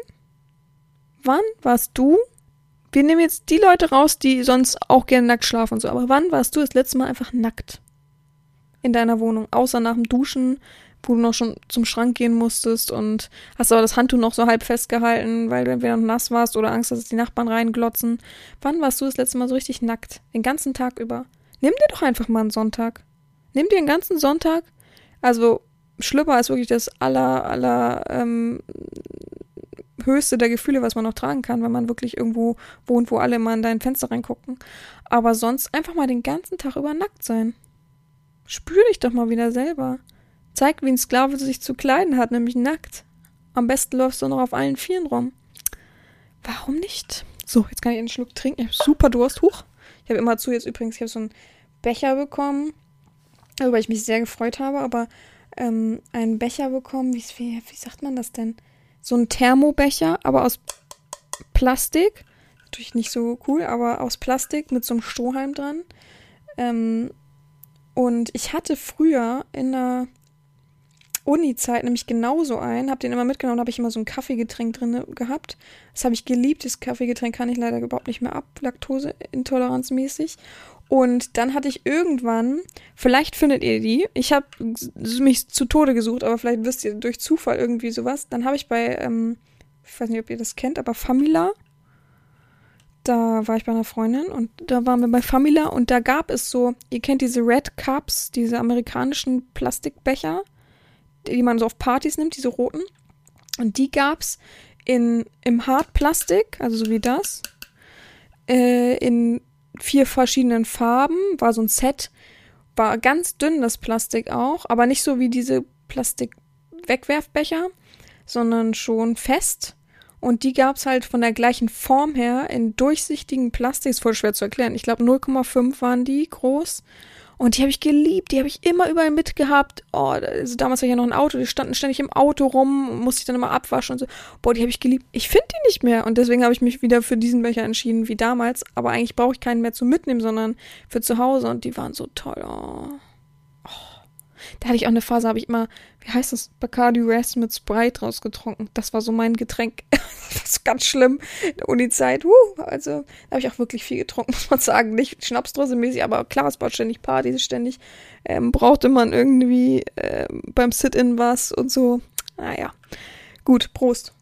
Wann warst du wir nehmen jetzt die Leute raus, die sonst auch gerne nackt schlafen und so. Aber wann warst du das letzte Mal einfach nackt? In deiner Wohnung. Außer nach dem Duschen, wo du noch schon zum Schrank gehen musstest und hast aber das Handtuch noch so halb festgehalten, weil du entweder noch nass warst oder Angst dass die Nachbarn reinglotzen. Wann warst du das letzte Mal so richtig nackt? Den ganzen Tag über. Nimm dir doch einfach mal einen Sonntag. Nimm dir einen ganzen Sonntag. Also, Schlüpper ist wirklich das aller, aller ähm, höchste der Gefühle, was man noch tragen kann, wenn man wirklich irgendwo wohnt, wo alle mal in dein Fenster reingucken. Aber sonst einfach mal den ganzen Tag über nackt sein. Spür dich doch mal wieder selber. Zeig, wie ein Sklave sich zu kleiden hat, nämlich nackt. Am besten läufst du noch auf allen Vieren rum. Warum nicht? So, jetzt kann ich einen Schluck trinken. Ich habe super Durst. Huch. Ich habe immer zu jetzt übrigens, ich habe so einen Becher bekommen, worüber ich mich sehr gefreut habe, aber ähm, einen Becher bekommen, wie, wie, wie sagt man das denn? so ein Thermobecher, aber aus Plastik. Natürlich nicht so cool, aber aus Plastik mit so einem Strohhalm dran. Ähm, und ich hatte früher in der Uni-Zeit nämlich genauso einen, hab den immer mitgenommen, habe ich immer so ein Kaffeegetränk drin gehabt. Das habe ich geliebt. Das Kaffeegetränk kann ich leider überhaupt nicht mehr ab, Laktoseintoleranzmäßig. Und dann hatte ich irgendwann, vielleicht findet ihr die, ich habe mich zu Tode gesucht, aber vielleicht wisst ihr durch Zufall irgendwie sowas. Dann habe ich bei, ähm, ich weiß nicht, ob ihr das kennt, aber Famila, da war ich bei einer Freundin und da waren wir bei Famila und da gab es so, ihr kennt diese Red Cups, diese amerikanischen Plastikbecher, die man so auf Partys nimmt, diese roten. Und die gab's in, im Hartplastik, also so wie das, äh, in vier verschiedenen Farben, war so ein Set, war ganz dünn das Plastik auch, aber nicht so wie diese Plastik-Wegwerfbecher, sondern schon fest. Und die gab es halt von der gleichen Form her in durchsichtigen Plastik. Ist voll schwer zu erklären. Ich glaube 0,5 waren die groß. Und die habe ich geliebt, die habe ich immer überall mitgehabt. Oh, also damals war ich ja noch ein Auto, die standen ständig im Auto rum, musste ich dann immer abwaschen und so. Boah, die habe ich geliebt. Ich finde die nicht mehr und deswegen habe ich mich wieder für diesen Becher entschieden wie damals. Aber eigentlich brauche ich keinen mehr zum Mitnehmen, sondern für zu Hause und die waren so toll. Oh. Da hatte ich auch eine Phase, habe ich immer, wie heißt das, Bacardi Res mit Sprite rausgetrunken. Das war so mein Getränk. das ist ganz schlimm. In der Uni-Zeit, uh, also da habe ich auch wirklich viel getrunken, muss man sagen. Nicht Schnapsdose-mäßig, aber klar, es war ständig Partys, ständig ähm, brauchte man irgendwie ähm, beim Sit-In was und so. Naja, gut, Prost.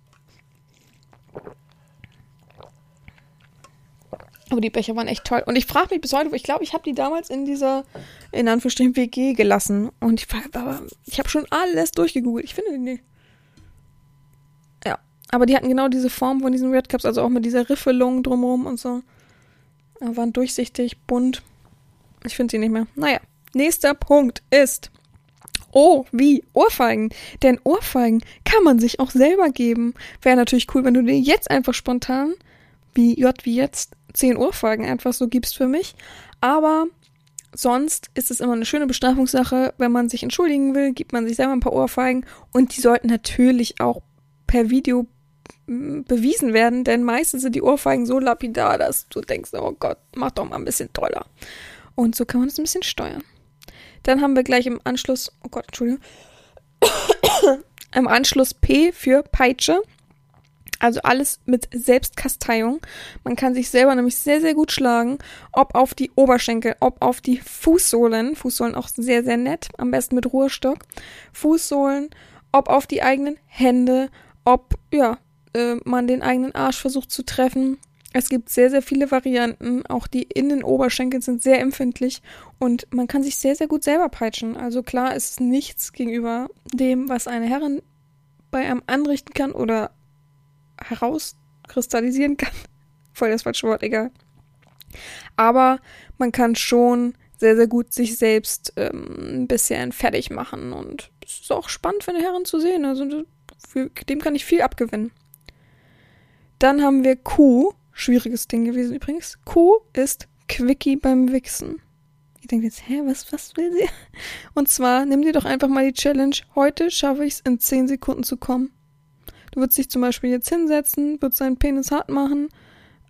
Aber die Becher waren echt toll. Und ich frage mich bis heute, ich glaube, ich habe die damals in dieser, in Anführungsstrichen, WG gelassen. Und ich aber ich habe schon alles durchgegoogelt. Ich finde die nicht. Ja. Aber die hatten genau diese Form von diesen Red Cups, also auch mit dieser Riffelung drumherum und so. Waren durchsichtig, bunt. Ich finde sie nicht mehr. Naja. Nächster Punkt ist. Oh, wie? Ohrfeigen. Denn Ohrfeigen kann man sich auch selber geben. Wäre natürlich cool, wenn du dir jetzt einfach spontan, wie J wie jetzt, zehn Ohrfeigen einfach so gibst für mich. Aber sonst ist es immer eine schöne Bestrafungssache. Wenn man sich entschuldigen will, gibt man sich selber ein paar Ohrfeigen. Und die sollten natürlich auch per Video mm, bewiesen werden, denn meistens sind die Ohrfeigen so lapidar, dass du denkst, oh Gott, mach doch mal ein bisschen toller. Und so kann man es ein bisschen steuern. Dann haben wir gleich im Anschluss, oh Gott, Entschuldigung, im Anschluss P für Peitsche. Also alles mit Selbstkasteiung. Man kann sich selber nämlich sehr, sehr gut schlagen. Ob auf die Oberschenkel, ob auf die Fußsohlen. Fußsohlen auch sehr, sehr nett. Am besten mit Ruhestock. Fußsohlen, ob auf die eigenen Hände, ob, ja, äh, man den eigenen Arsch versucht zu treffen. Es gibt sehr, sehr viele Varianten. Auch die Innenoberschenkel sind sehr empfindlich und man kann sich sehr, sehr gut selber peitschen. Also klar ist nichts gegenüber dem, was eine Herrin bei einem anrichten kann oder herauskristallisieren kann. Voll das falsche Wort, egal. Aber man kann schon sehr, sehr gut sich selbst ähm, ein bisschen fertig machen und es ist auch spannend für eine Herrin zu sehen. Also für, dem kann ich viel abgewinnen. Dann haben wir Q. Schwieriges Ding gewesen übrigens. Q ist Quickie beim Wichsen. Ich denke jetzt, hä, was, was will sie? Und zwar, nimm dir doch einfach mal die Challenge. Heute schaffe ich es in 10 Sekunden zu kommen. Du würdest dich zum Beispiel jetzt hinsetzen, würdest deinen Penis hart machen.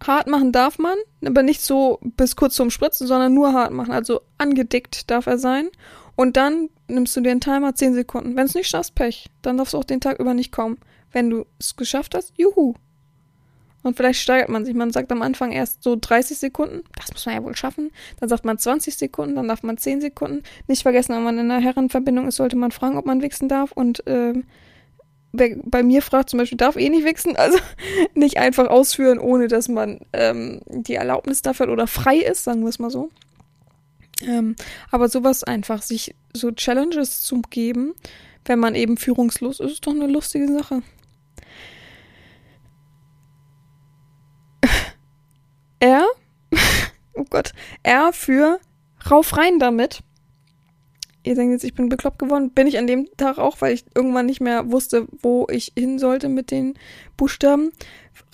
Hart machen darf man, aber nicht so bis kurz zum Spritzen, sondern nur hart machen. Also angedickt darf er sein. Und dann nimmst du dir einen Timer 10 Sekunden. Wenn es nicht schaffst, Pech. Dann darfst du auch den Tag über nicht kommen. Wenn du es geschafft hast, juhu. Und vielleicht steigert man sich. Man sagt am Anfang erst so 30 Sekunden. Das muss man ja wohl schaffen. Dann sagt man 20 Sekunden, dann darf man 10 Sekunden. Nicht vergessen, wenn man in einer Herrenverbindung ist, sollte man fragen, ob man wichsen darf. Und ähm, wer bei mir fragt zum Beispiel, darf eh nicht wichsen. Also nicht einfach ausführen, ohne dass man ähm, die Erlaubnis dafür hat oder frei ist, sagen wir es mal so. Ähm, aber sowas einfach, sich so Challenges zu geben, wenn man eben führungslos ist, ist doch eine lustige Sache. R, oh Gott, R für rauf rein damit. Ihr denkt jetzt, ich bin bekloppt geworden. Bin ich an dem Tag auch, weil ich irgendwann nicht mehr wusste, wo ich hin sollte mit den Buchstaben.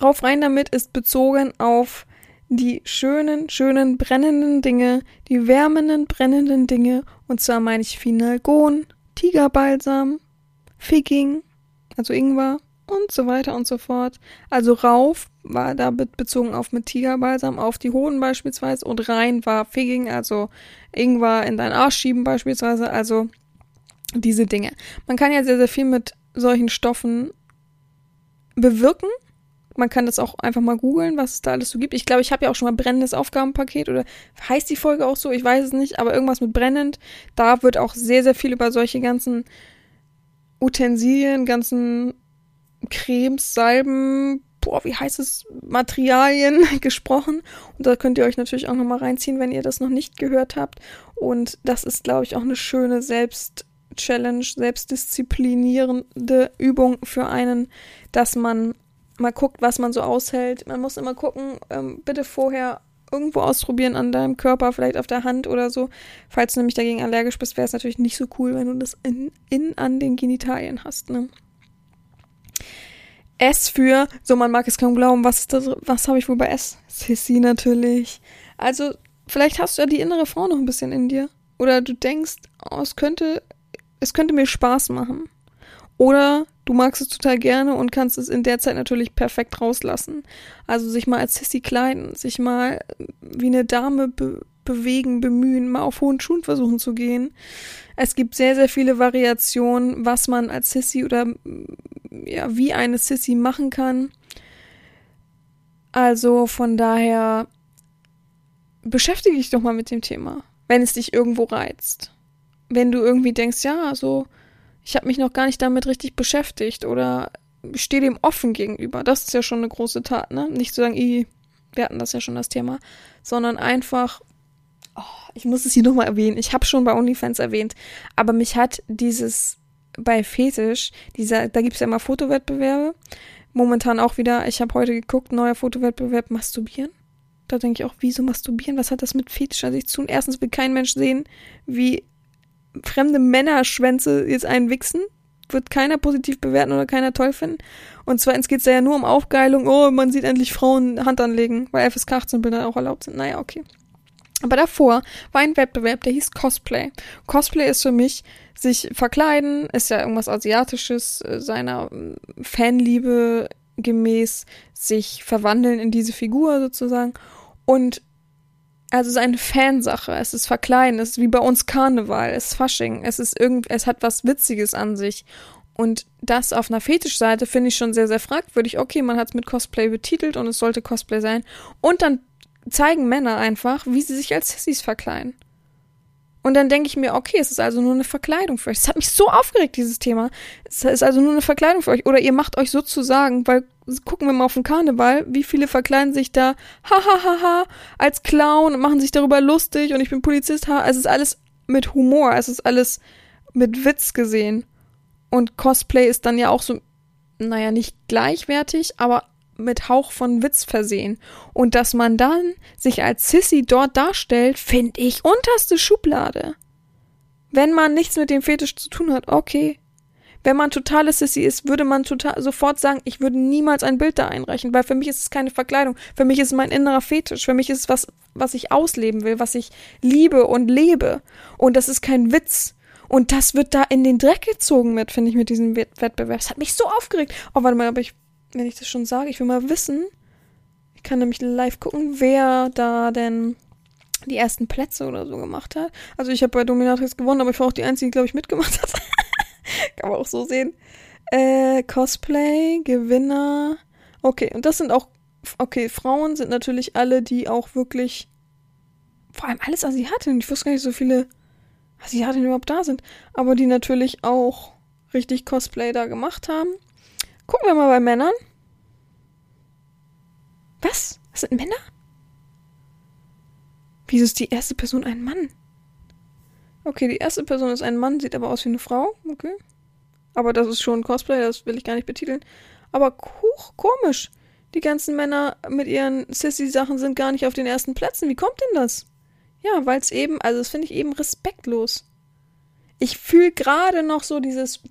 Rauf rein damit ist bezogen auf die schönen, schönen, brennenden Dinge, die wärmenden, brennenden Dinge. Und zwar meine ich Finalgon, Tigerbalsam, Figging, also Ingwer und so weiter und so fort. Also rauf war da bezogen auf mit Tigerbalsam auf die Hoden beispielsweise und rein war Figging, also Ingwer in deinen Arsch schieben beispielsweise. Also diese Dinge. Man kann ja sehr, sehr viel mit solchen Stoffen bewirken man kann das auch einfach mal googeln, was es da alles so gibt. Ich glaube, ich habe ja auch schon mal brennendes Aufgabenpaket oder heißt die Folge auch so, ich weiß es nicht, aber irgendwas mit brennend. Da wird auch sehr, sehr viel über solche ganzen Utensilien, ganzen Cremes, Salben, boah, wie heißt es, Materialien gesprochen. Und da könnt ihr euch natürlich auch nochmal reinziehen, wenn ihr das noch nicht gehört habt. Und das ist, glaube ich, auch eine schöne Selbst-Challenge, selbstdisziplinierende Übung für einen, dass man mal guckt, was man so aushält. Man muss immer gucken, ähm, bitte vorher irgendwo ausprobieren an deinem Körper, vielleicht auf der Hand oder so. Falls du nämlich dagegen allergisch bist, wäre es natürlich nicht so cool, wenn du das in, in an den Genitalien hast. Ne? S für, so man mag es kaum glauben, was ist das, was habe ich wohl bei S? Sissy natürlich. Also, vielleicht hast du ja die innere Frau noch ein bisschen in dir. Oder du denkst, oh, es könnte, es könnte mir Spaß machen. Oder du magst es total gerne und kannst es in der Zeit natürlich perfekt rauslassen. Also sich mal als Sissy kleiden, sich mal wie eine Dame be bewegen, bemühen, mal auf hohen Schuhen versuchen zu gehen. Es gibt sehr, sehr viele Variationen, was man als Sissy oder ja, wie eine Sissy machen kann. Also von daher beschäftige dich doch mal mit dem Thema, wenn es dich irgendwo reizt. Wenn du irgendwie denkst, ja, so ich habe mich noch gar nicht damit richtig beschäftigt oder stehe dem offen gegenüber. Das ist ja schon eine große Tat, ne? Nicht zu sagen, i, wir hatten das ja schon das Thema, sondern einfach, oh, ich muss es hier nochmal erwähnen. Ich habe schon bei OnlyFans erwähnt, aber mich hat dieses bei Fetisch, dieser, da gibt es ja immer Fotowettbewerbe. Momentan auch wieder, ich habe heute geguckt, neuer Fotowettbewerb Masturbieren. Da denke ich auch, wieso masturbieren? Was hat das mit Fetisch an sich zu tun? Erstens will kein Mensch sehen, wie fremde Männerschwänze jetzt einwichsen. Wird keiner positiv bewerten oder keiner toll finden. Und zweitens geht es ja nur um Aufgeilung. Oh, man sieht endlich Frauen Hand anlegen, weil FSK 18 Bilder auch erlaubt sind. Naja, okay. Aber davor war ein Wettbewerb, der hieß Cosplay. Cosplay ist für mich sich verkleiden, ist ja irgendwas Asiatisches, äh, seiner äh, Fanliebe gemäß sich verwandeln in diese Figur sozusagen. Und also es ist eine Fansache. Es ist verkleiden. Es ist wie bei uns Karneval. Es ist Fasching. Es ist irgend, es hat was Witziges an sich. Und das auf einer Fetischseite finde ich schon sehr, sehr fragwürdig. Okay, man hat es mit Cosplay betitelt und es sollte Cosplay sein. Und dann zeigen Männer einfach, wie sie sich als Sissys verkleiden. Und dann denke ich mir, okay, es ist also nur eine Verkleidung für euch. Es hat mich so aufgeregt, dieses Thema. Es ist also nur eine Verkleidung für euch. Oder ihr macht euch sozusagen, weil gucken wir mal auf den Karneval, wie viele verkleiden sich da, hahaha, als Clown und machen sich darüber lustig und ich bin Polizist, ha. Es ist alles mit Humor, es ist alles mit Witz gesehen. Und Cosplay ist dann ja auch so, naja, nicht gleichwertig, aber mit Hauch von Witz versehen. Und dass man dann sich als Sissy dort darstellt, finde ich unterste Schublade. Wenn man nichts mit dem Fetisch zu tun hat, okay. Wenn man totale Sissy ist, würde man total sofort sagen, ich würde niemals ein Bild da einreichen, weil für mich ist es keine Verkleidung. Für mich ist es mein innerer Fetisch. Für mich ist es was, was ich ausleben will, was ich liebe und lebe. Und das ist kein Witz. Und das wird da in den Dreck gezogen mit, finde ich, mit diesem Wettbewerb. Das hat mich so aufgeregt. Oh, warte mal, aber ich wenn ich das schon sage, ich will mal wissen, ich kann nämlich live gucken, wer da denn die ersten Plätze oder so gemacht hat. Also ich habe bei Dominatrix gewonnen, aber ich war auch die Einzige, die, glaube ich, mitgemacht hat. kann man auch so sehen. Äh, Cosplay, Gewinner. Okay, und das sind auch, okay, Frauen sind natürlich alle, die auch wirklich, vor allem alles Asiatinnen. Ich wusste gar nicht, so viele Asiatinnen überhaupt da sind. Aber die natürlich auch richtig Cosplay da gemacht haben. Gucken wir mal bei Männern. Was? Das sind Männer? Wieso ist die erste Person ein Mann? Okay, die erste Person ist ein Mann, sieht aber aus wie eine Frau. Okay. Aber das ist schon Cosplay, das will ich gar nicht betiteln. Aber hoch, komisch. Die ganzen Männer mit ihren Sissy-Sachen sind gar nicht auf den ersten Plätzen. Wie kommt denn das? Ja, weil es eben, also das finde ich eben respektlos. Ich fühle gerade noch so dieses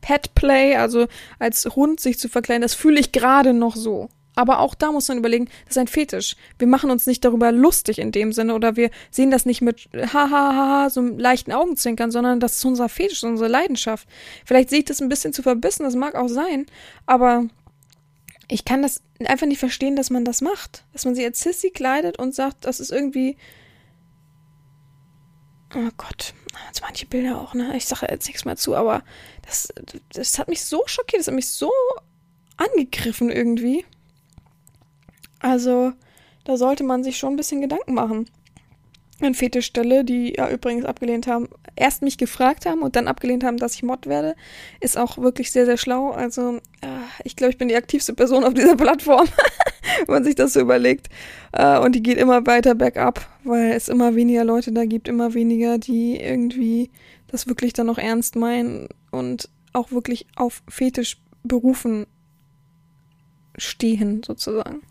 Pet Play, also als Hund sich zu verkleiden, das fühle ich gerade noch so. Aber auch da muss man überlegen, das ist ein Fetisch. Wir machen uns nicht darüber lustig in dem Sinne oder wir sehen das nicht mit hahaha, so einem leichten Augenzwinkern, sondern das ist unser Fetisch, unsere Leidenschaft. Vielleicht sehe ich das ein bisschen zu verbissen, das mag auch sein, aber ich kann das einfach nicht verstehen, dass man das macht. Dass man sie als Sissy kleidet und sagt, das ist irgendwie Oh Gott, jetzt manche Bilder auch, ne? Ich sage jetzt nichts mehr zu, aber das, das hat mich so schockiert, das hat mich so angegriffen irgendwie. Also, da sollte man sich schon ein bisschen Gedanken machen an Fetischstelle, die ja übrigens abgelehnt haben, erst mich gefragt haben und dann abgelehnt haben, dass ich Mod werde, ist auch wirklich sehr, sehr schlau. Also äh, ich glaube, ich bin die aktivste Person auf dieser Plattform, wenn man sich das so überlegt. Äh, und die geht immer weiter bergab, weil es immer weniger Leute da gibt, immer weniger, die irgendwie das wirklich dann noch ernst meinen und auch wirklich auf Fetischberufen stehen, sozusagen.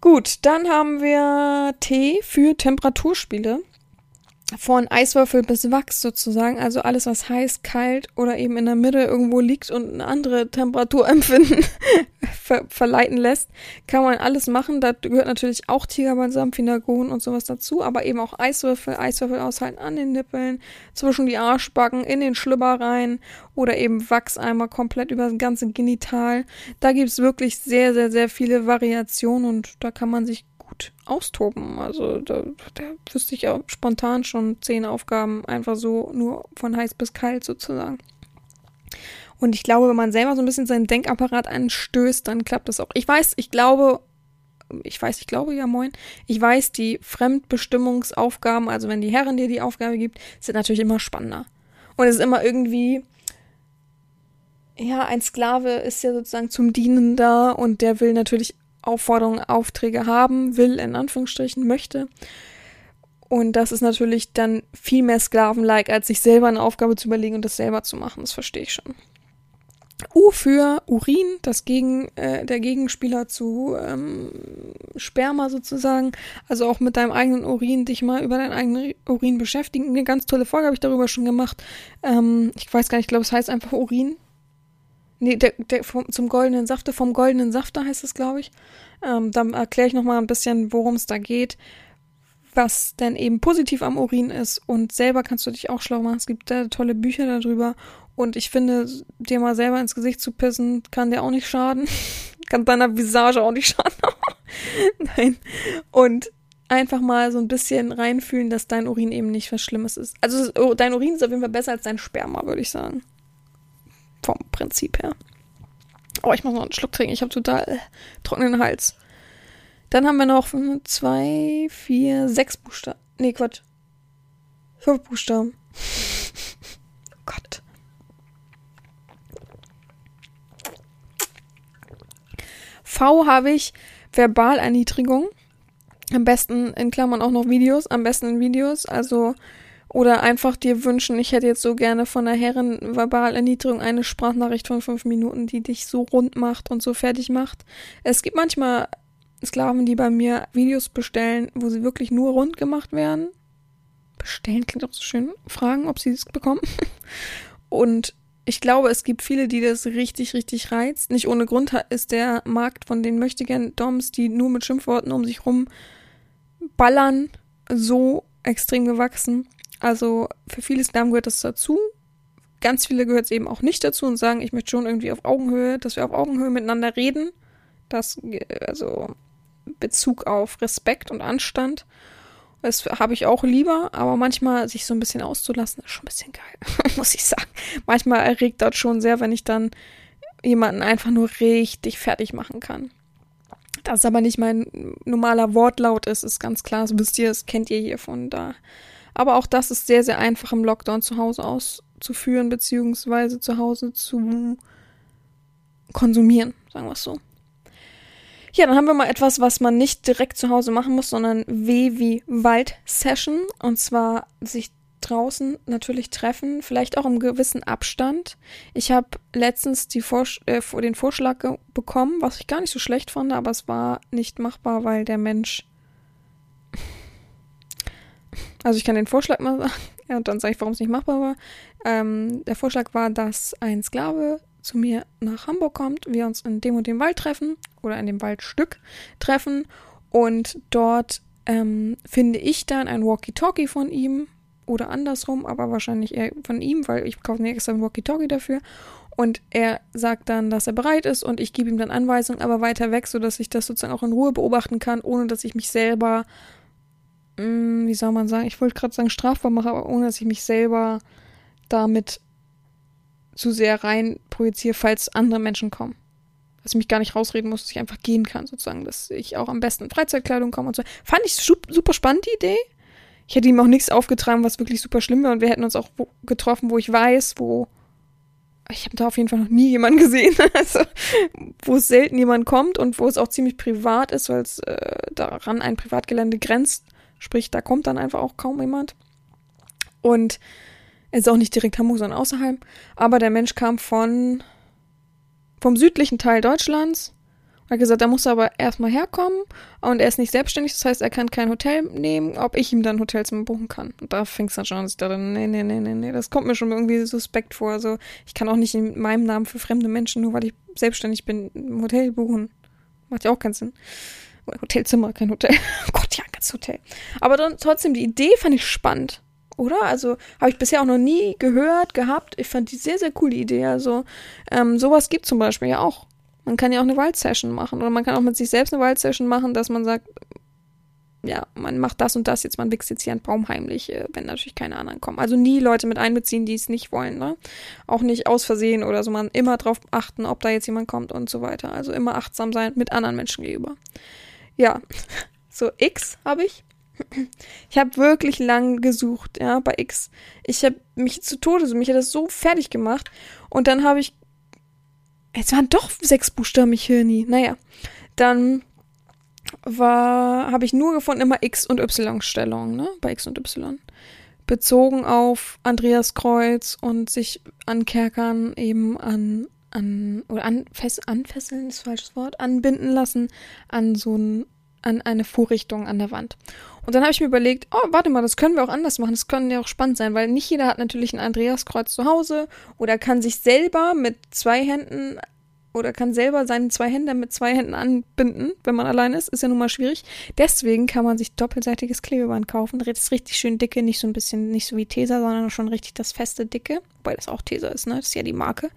Gut, dann haben wir T für Temperaturspiele. Von Eiswürfel bis Wachs sozusagen. Also alles, was heiß, kalt oder eben in der Mitte irgendwo liegt und eine andere Temperaturempfinden ver verleiten lässt, kann man alles machen. Da gehört natürlich auch Tigerbalsam, Finagon und sowas dazu, aber eben auch Eiswürfel, Eiswürfel aushalten an den Nippeln, zwischen die Arschbacken, in den Schlüpper rein oder eben Wachseimer komplett über das ganze Genital. Da gibt es wirklich sehr, sehr, sehr viele Variationen und da kann man sich gut austoben. Also da, da wüsste ich ja spontan schon zehn Aufgaben, einfach so nur von heiß bis kalt sozusagen. Und ich glaube, wenn man selber so ein bisschen seinen Denkapparat anstößt, dann klappt das auch. Ich weiß, ich glaube, ich weiß, ich glaube ja, moin. Ich weiß, die Fremdbestimmungsaufgaben, also wenn die Herren dir die Aufgabe gibt, sind natürlich immer spannender. Und es ist immer irgendwie, ja, ein Sklave ist ja sozusagen zum Dienen da und der will natürlich Aufforderungen, Aufträge haben, will, in Anführungsstrichen, möchte. Und das ist natürlich dann viel mehr Sklaven-like, als sich selber eine Aufgabe zu überlegen und das selber zu machen. Das verstehe ich schon. U für Urin, das Gegen, äh, der Gegenspieler zu ähm, Sperma sozusagen. Also auch mit deinem eigenen Urin dich mal über deinen eigenen Urin beschäftigen. Eine ganz tolle Folge habe ich darüber schon gemacht. Ähm, ich weiß gar nicht, ich glaube, es heißt einfach Urin. Nee, der, der vom, zum goldenen Safte, vom goldenen Safter heißt es, glaube ich. Ähm, dann erkläre ich nochmal ein bisschen, worum es da geht, was denn eben positiv am Urin ist. Und selber kannst du dich auch schlau machen. Es gibt da tolle Bücher darüber. Und ich finde, dir mal selber ins Gesicht zu pissen, kann dir auch nicht schaden. kann deiner Visage auch nicht schaden. Nein. Und einfach mal so ein bisschen reinfühlen, dass dein Urin eben nicht was Schlimmes ist. Also dein Urin ist auf jeden Fall besser als dein Sperma, würde ich sagen vom Prinzip her. Oh, ich muss noch einen Schluck trinken. Ich habe total äh, trockenen Hals. Dann haben wir noch zwei, vier, sechs Buchstaben. Nee, Quatsch. Fünf Buchstaben. oh Gott. V habe ich Verbalerniedrigung. Am besten in Klammern auch noch Videos, am besten in Videos, also oder einfach dir wünschen, ich hätte jetzt so gerne von der Herren Verbalerniedrigung eine Sprachnachricht von fünf Minuten, die dich so rund macht und so fertig macht. Es gibt manchmal Sklaven, die bei mir Videos bestellen, wo sie wirklich nur rund gemacht werden. Bestellen klingt auch so schön. Fragen, ob sie es bekommen. Und ich glaube, es gibt viele, die das richtig, richtig reizt. Nicht ohne Grund ist der Markt von den möchtegern Doms, die nur mit Schimpfworten um sich rum ballern, so extrem gewachsen. Also für viele Sklaven gehört das dazu. Ganz viele gehört es eben auch nicht dazu und sagen, ich möchte schon irgendwie auf Augenhöhe, dass wir auf Augenhöhe miteinander reden. Das, also Bezug auf Respekt und Anstand. Das habe ich auch lieber, aber manchmal sich so ein bisschen auszulassen, ist schon ein bisschen geil, muss ich sagen. Manchmal erregt das schon sehr, wenn ich dann jemanden einfach nur richtig fertig machen kann. Das aber nicht mein normaler Wortlaut ist, ist ganz klar. Das wisst ihr, das kennt ihr hier von da. Aber auch das ist sehr, sehr einfach im Lockdown zu Hause auszuführen, beziehungsweise zu Hause zu konsumieren, sagen wir es so. Ja, dann haben wir mal etwas, was man nicht direkt zu Hause machen muss, sondern W wie Wald-Session. Und zwar sich draußen natürlich treffen, vielleicht auch im gewissen Abstand. Ich habe letztens die Vors äh, den Vorschlag bekommen, was ich gar nicht so schlecht fand, aber es war nicht machbar, weil der Mensch. Also ich kann den Vorschlag mal sagen, ja, und dann sage ich, warum es nicht machbar war. Ähm, der Vorschlag war, dass ein Sklave zu mir nach Hamburg kommt, wir uns in dem und dem Wald treffen oder in dem Waldstück treffen und dort ähm, finde ich dann ein Walkie-Talkie von ihm oder andersrum, aber wahrscheinlich eher von ihm, weil ich kaufe mir extra ein Walkie-Talkie dafür und er sagt dann, dass er bereit ist und ich gebe ihm dann Anweisungen, aber weiter weg, sodass ich das sozusagen auch in Ruhe beobachten kann, ohne dass ich mich selber, mh, hm, wie soll man sagen, ich wollte gerade sagen strafbar mache, aber ohne dass ich mich selber damit zu sehr rein projiziere, falls andere Menschen kommen. Dass ich mich gar nicht rausreden muss, dass ich einfach gehen kann, sozusagen. Dass ich auch am besten in Freizeitkleidung komme und so. Fand ich super spannend, die Idee. Ich hätte ihm auch nichts aufgetragen, was wirklich super schlimm wäre. Und wir hätten uns auch getroffen, wo ich weiß, wo. Ich habe da auf jeden Fall noch nie jemanden gesehen. also, wo es selten jemand kommt und wo es auch ziemlich privat ist, weil es äh, daran ein Privatgelände grenzt. Sprich, da kommt dann einfach auch kaum jemand. Und es ist auch nicht direkt Hamburg, sondern außerhalb. Aber der Mensch kam von vom südlichen Teil Deutschlands und hat gesagt, da muss er aber erstmal herkommen und er ist nicht selbstständig, das heißt, er kann kein Hotel nehmen, ob ich ihm dann Hotelzimmer buchen kann. Und da fing es dann schon an, dass ich dachte, nee, nee, nee, nee, nee, das kommt mir schon irgendwie suspekt vor. Also ich kann auch nicht in meinem Namen für fremde Menschen, nur weil ich selbstständig bin, ein Hotel buchen. Macht ja auch keinen Sinn. Hotelzimmer, kein Hotel. oh Gott, ja, ganz Hotel. Aber dann trotzdem, die Idee fand ich spannend oder? Also habe ich bisher auch noch nie gehört, gehabt. Ich fand die sehr, sehr coole Idee. Also ähm, sowas gibt zum Beispiel ja auch. Man kann ja auch eine Waldsession machen oder man kann auch mit sich selbst eine Waldsession machen, dass man sagt, ja, man macht das und das jetzt, man wächst jetzt hier einen Baum heimlich, äh, wenn natürlich keine anderen kommen. Also nie Leute mit einbeziehen, die es nicht wollen, ne? Auch nicht aus Versehen oder so, man immer drauf achten, ob da jetzt jemand kommt und so weiter. Also immer achtsam sein mit anderen Menschen gegenüber. Ja, so X habe ich. Ich habe wirklich lang gesucht, ja, bei X. Ich habe mich zu Tode, so mich hat das so fertig gemacht. Und dann habe ich. Jetzt waren doch sechs Buchstaben, ich höre nie. Naja. Dann war, habe ich nur gefunden immer X und Y-Stellung, ne? Bei X und Y. Bezogen auf Andreas Kreuz und sich ankerkern, eben an, an, oder an, fest, anfesseln ist falsches Wort, anbinden lassen an so ein, an eine Vorrichtung an der Wand. Und dann habe ich mir überlegt, oh, warte mal, das können wir auch anders machen. Das könnte ja auch spannend sein, weil nicht jeder hat natürlich ein Andreaskreuz zu Hause oder kann sich selber mit zwei Händen oder kann selber seine zwei Hände mit zwei Händen anbinden, wenn man allein ist. Ist ja nun mal schwierig. Deswegen kann man sich doppelseitiges Klebeband kaufen. Das ist richtig schön dicke, nicht so ein bisschen, nicht so wie Tesa, sondern schon richtig das feste dicke. Wobei das auch Tesa ist, ne? Das ist ja die Marke.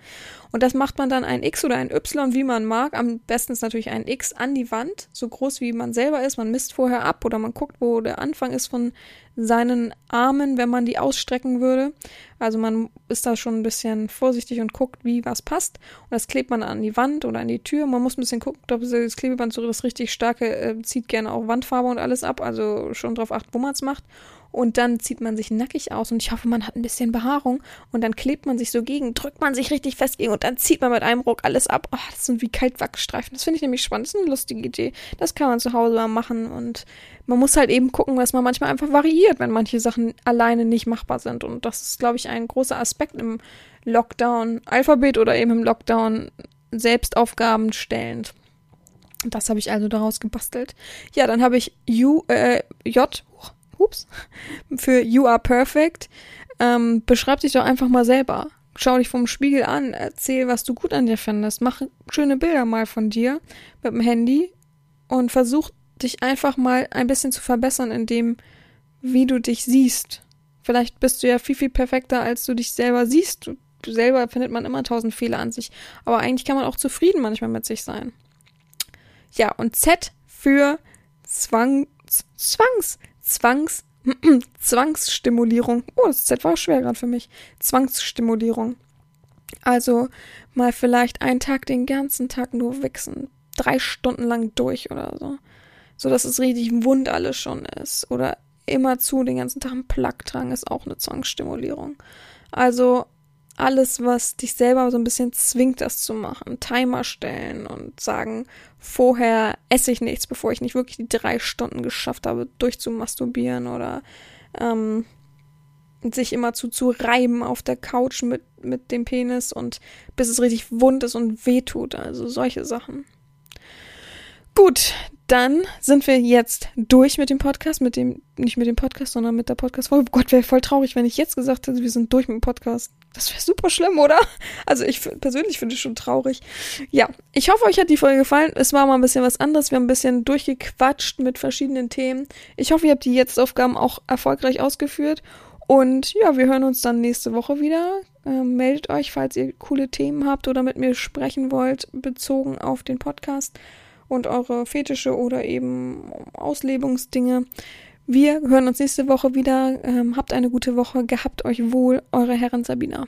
Und das macht man dann ein X oder ein Y, wie man mag. Am besten ist natürlich ein X an die Wand, so groß wie man selber ist. Man misst vorher ab oder man guckt, wo der Anfang ist von seinen Armen, wenn man die ausstrecken würde. Also man ist da schon ein bisschen vorsichtig und guckt, wie was passt. Und das klebt man an die Wand oder an die Tür. Man muss ein bisschen gucken, ob das Klebeband so das richtig starke äh, zieht gerne auch Wandfarbe und alles ab. Also schon darauf achten, wo man es macht. Und dann zieht man sich nackig aus und ich hoffe, man hat ein bisschen Behaarung und dann klebt man sich so gegen, drückt man sich richtig fest gegen und dann zieht man mit einem Ruck alles ab. Oh, das sind wie Kaltwachsstreifen. Das finde ich nämlich spannend. Das ist eine lustige Idee. Das kann man zu Hause mal machen und man muss halt eben gucken, dass man manchmal einfach variiert, wenn manche Sachen alleine nicht machbar sind und das ist, glaube ich, ein großer Aspekt im Lockdown-Alphabet oder eben im Lockdown Selbstaufgaben stellend. Das habe ich also daraus gebastelt. Ja, dann habe ich U, äh, J, ups, für You Are Perfect. Ähm, beschreib dich doch einfach mal selber. Schau dich vom Spiegel an, erzähl, was du gut an dir findest. Mach schöne Bilder mal von dir mit dem Handy und versuch dich einfach mal ein bisschen zu verbessern in dem, wie du dich siehst. Vielleicht bist du ja viel, viel perfekter, als du dich selber siehst. Du selber findet man immer tausend Fehler an sich. Aber eigentlich kann man auch zufrieden manchmal mit sich sein. Ja, und Z für Zwang, Zwangs, Zwangs, Zwangsstimulierung. Oh, das Z war schwer gerade für mich. Zwangsstimulierung. Also mal vielleicht einen Tag den ganzen Tag nur wichsen. Drei Stunden lang durch oder so. So dass es richtig wund alles schon ist. Oder immer zu den ganzen Tag einen Plug tragen ist auch eine Zwangsstimulierung. Also alles, was dich selber so ein bisschen zwingt, das zu machen. Timer stellen und sagen, vorher esse ich nichts, bevor ich nicht wirklich die drei Stunden geschafft habe, durchzumasturbieren oder ähm, sich immer zu, zu reiben auf der Couch mit, mit dem Penis und bis es richtig wund ist und wehtut. Also solche Sachen. Gut, dann sind wir jetzt durch mit dem Podcast, mit dem, nicht mit dem Podcast, sondern mit der Podcast-Folge. Oh Gott, wäre voll traurig, wenn ich jetzt gesagt hätte, wir sind durch mit dem Podcast. Das wäre super schlimm, oder? Also ich persönlich finde es schon traurig. Ja, ich hoffe, euch hat die Folge gefallen. Es war mal ein bisschen was anderes. Wir haben ein bisschen durchgequatscht mit verschiedenen Themen. Ich hoffe, ihr habt die Jetzt-Aufgaben auch erfolgreich ausgeführt. Und ja, wir hören uns dann nächste Woche wieder. Ähm, meldet euch, falls ihr coole Themen habt oder mit mir sprechen wollt, bezogen auf den Podcast und eure Fetische oder eben Auslebungsdinge. Wir hören uns nächste Woche wieder. Ähm, habt eine gute Woche. Gehabt euch wohl, eure Herren Sabina.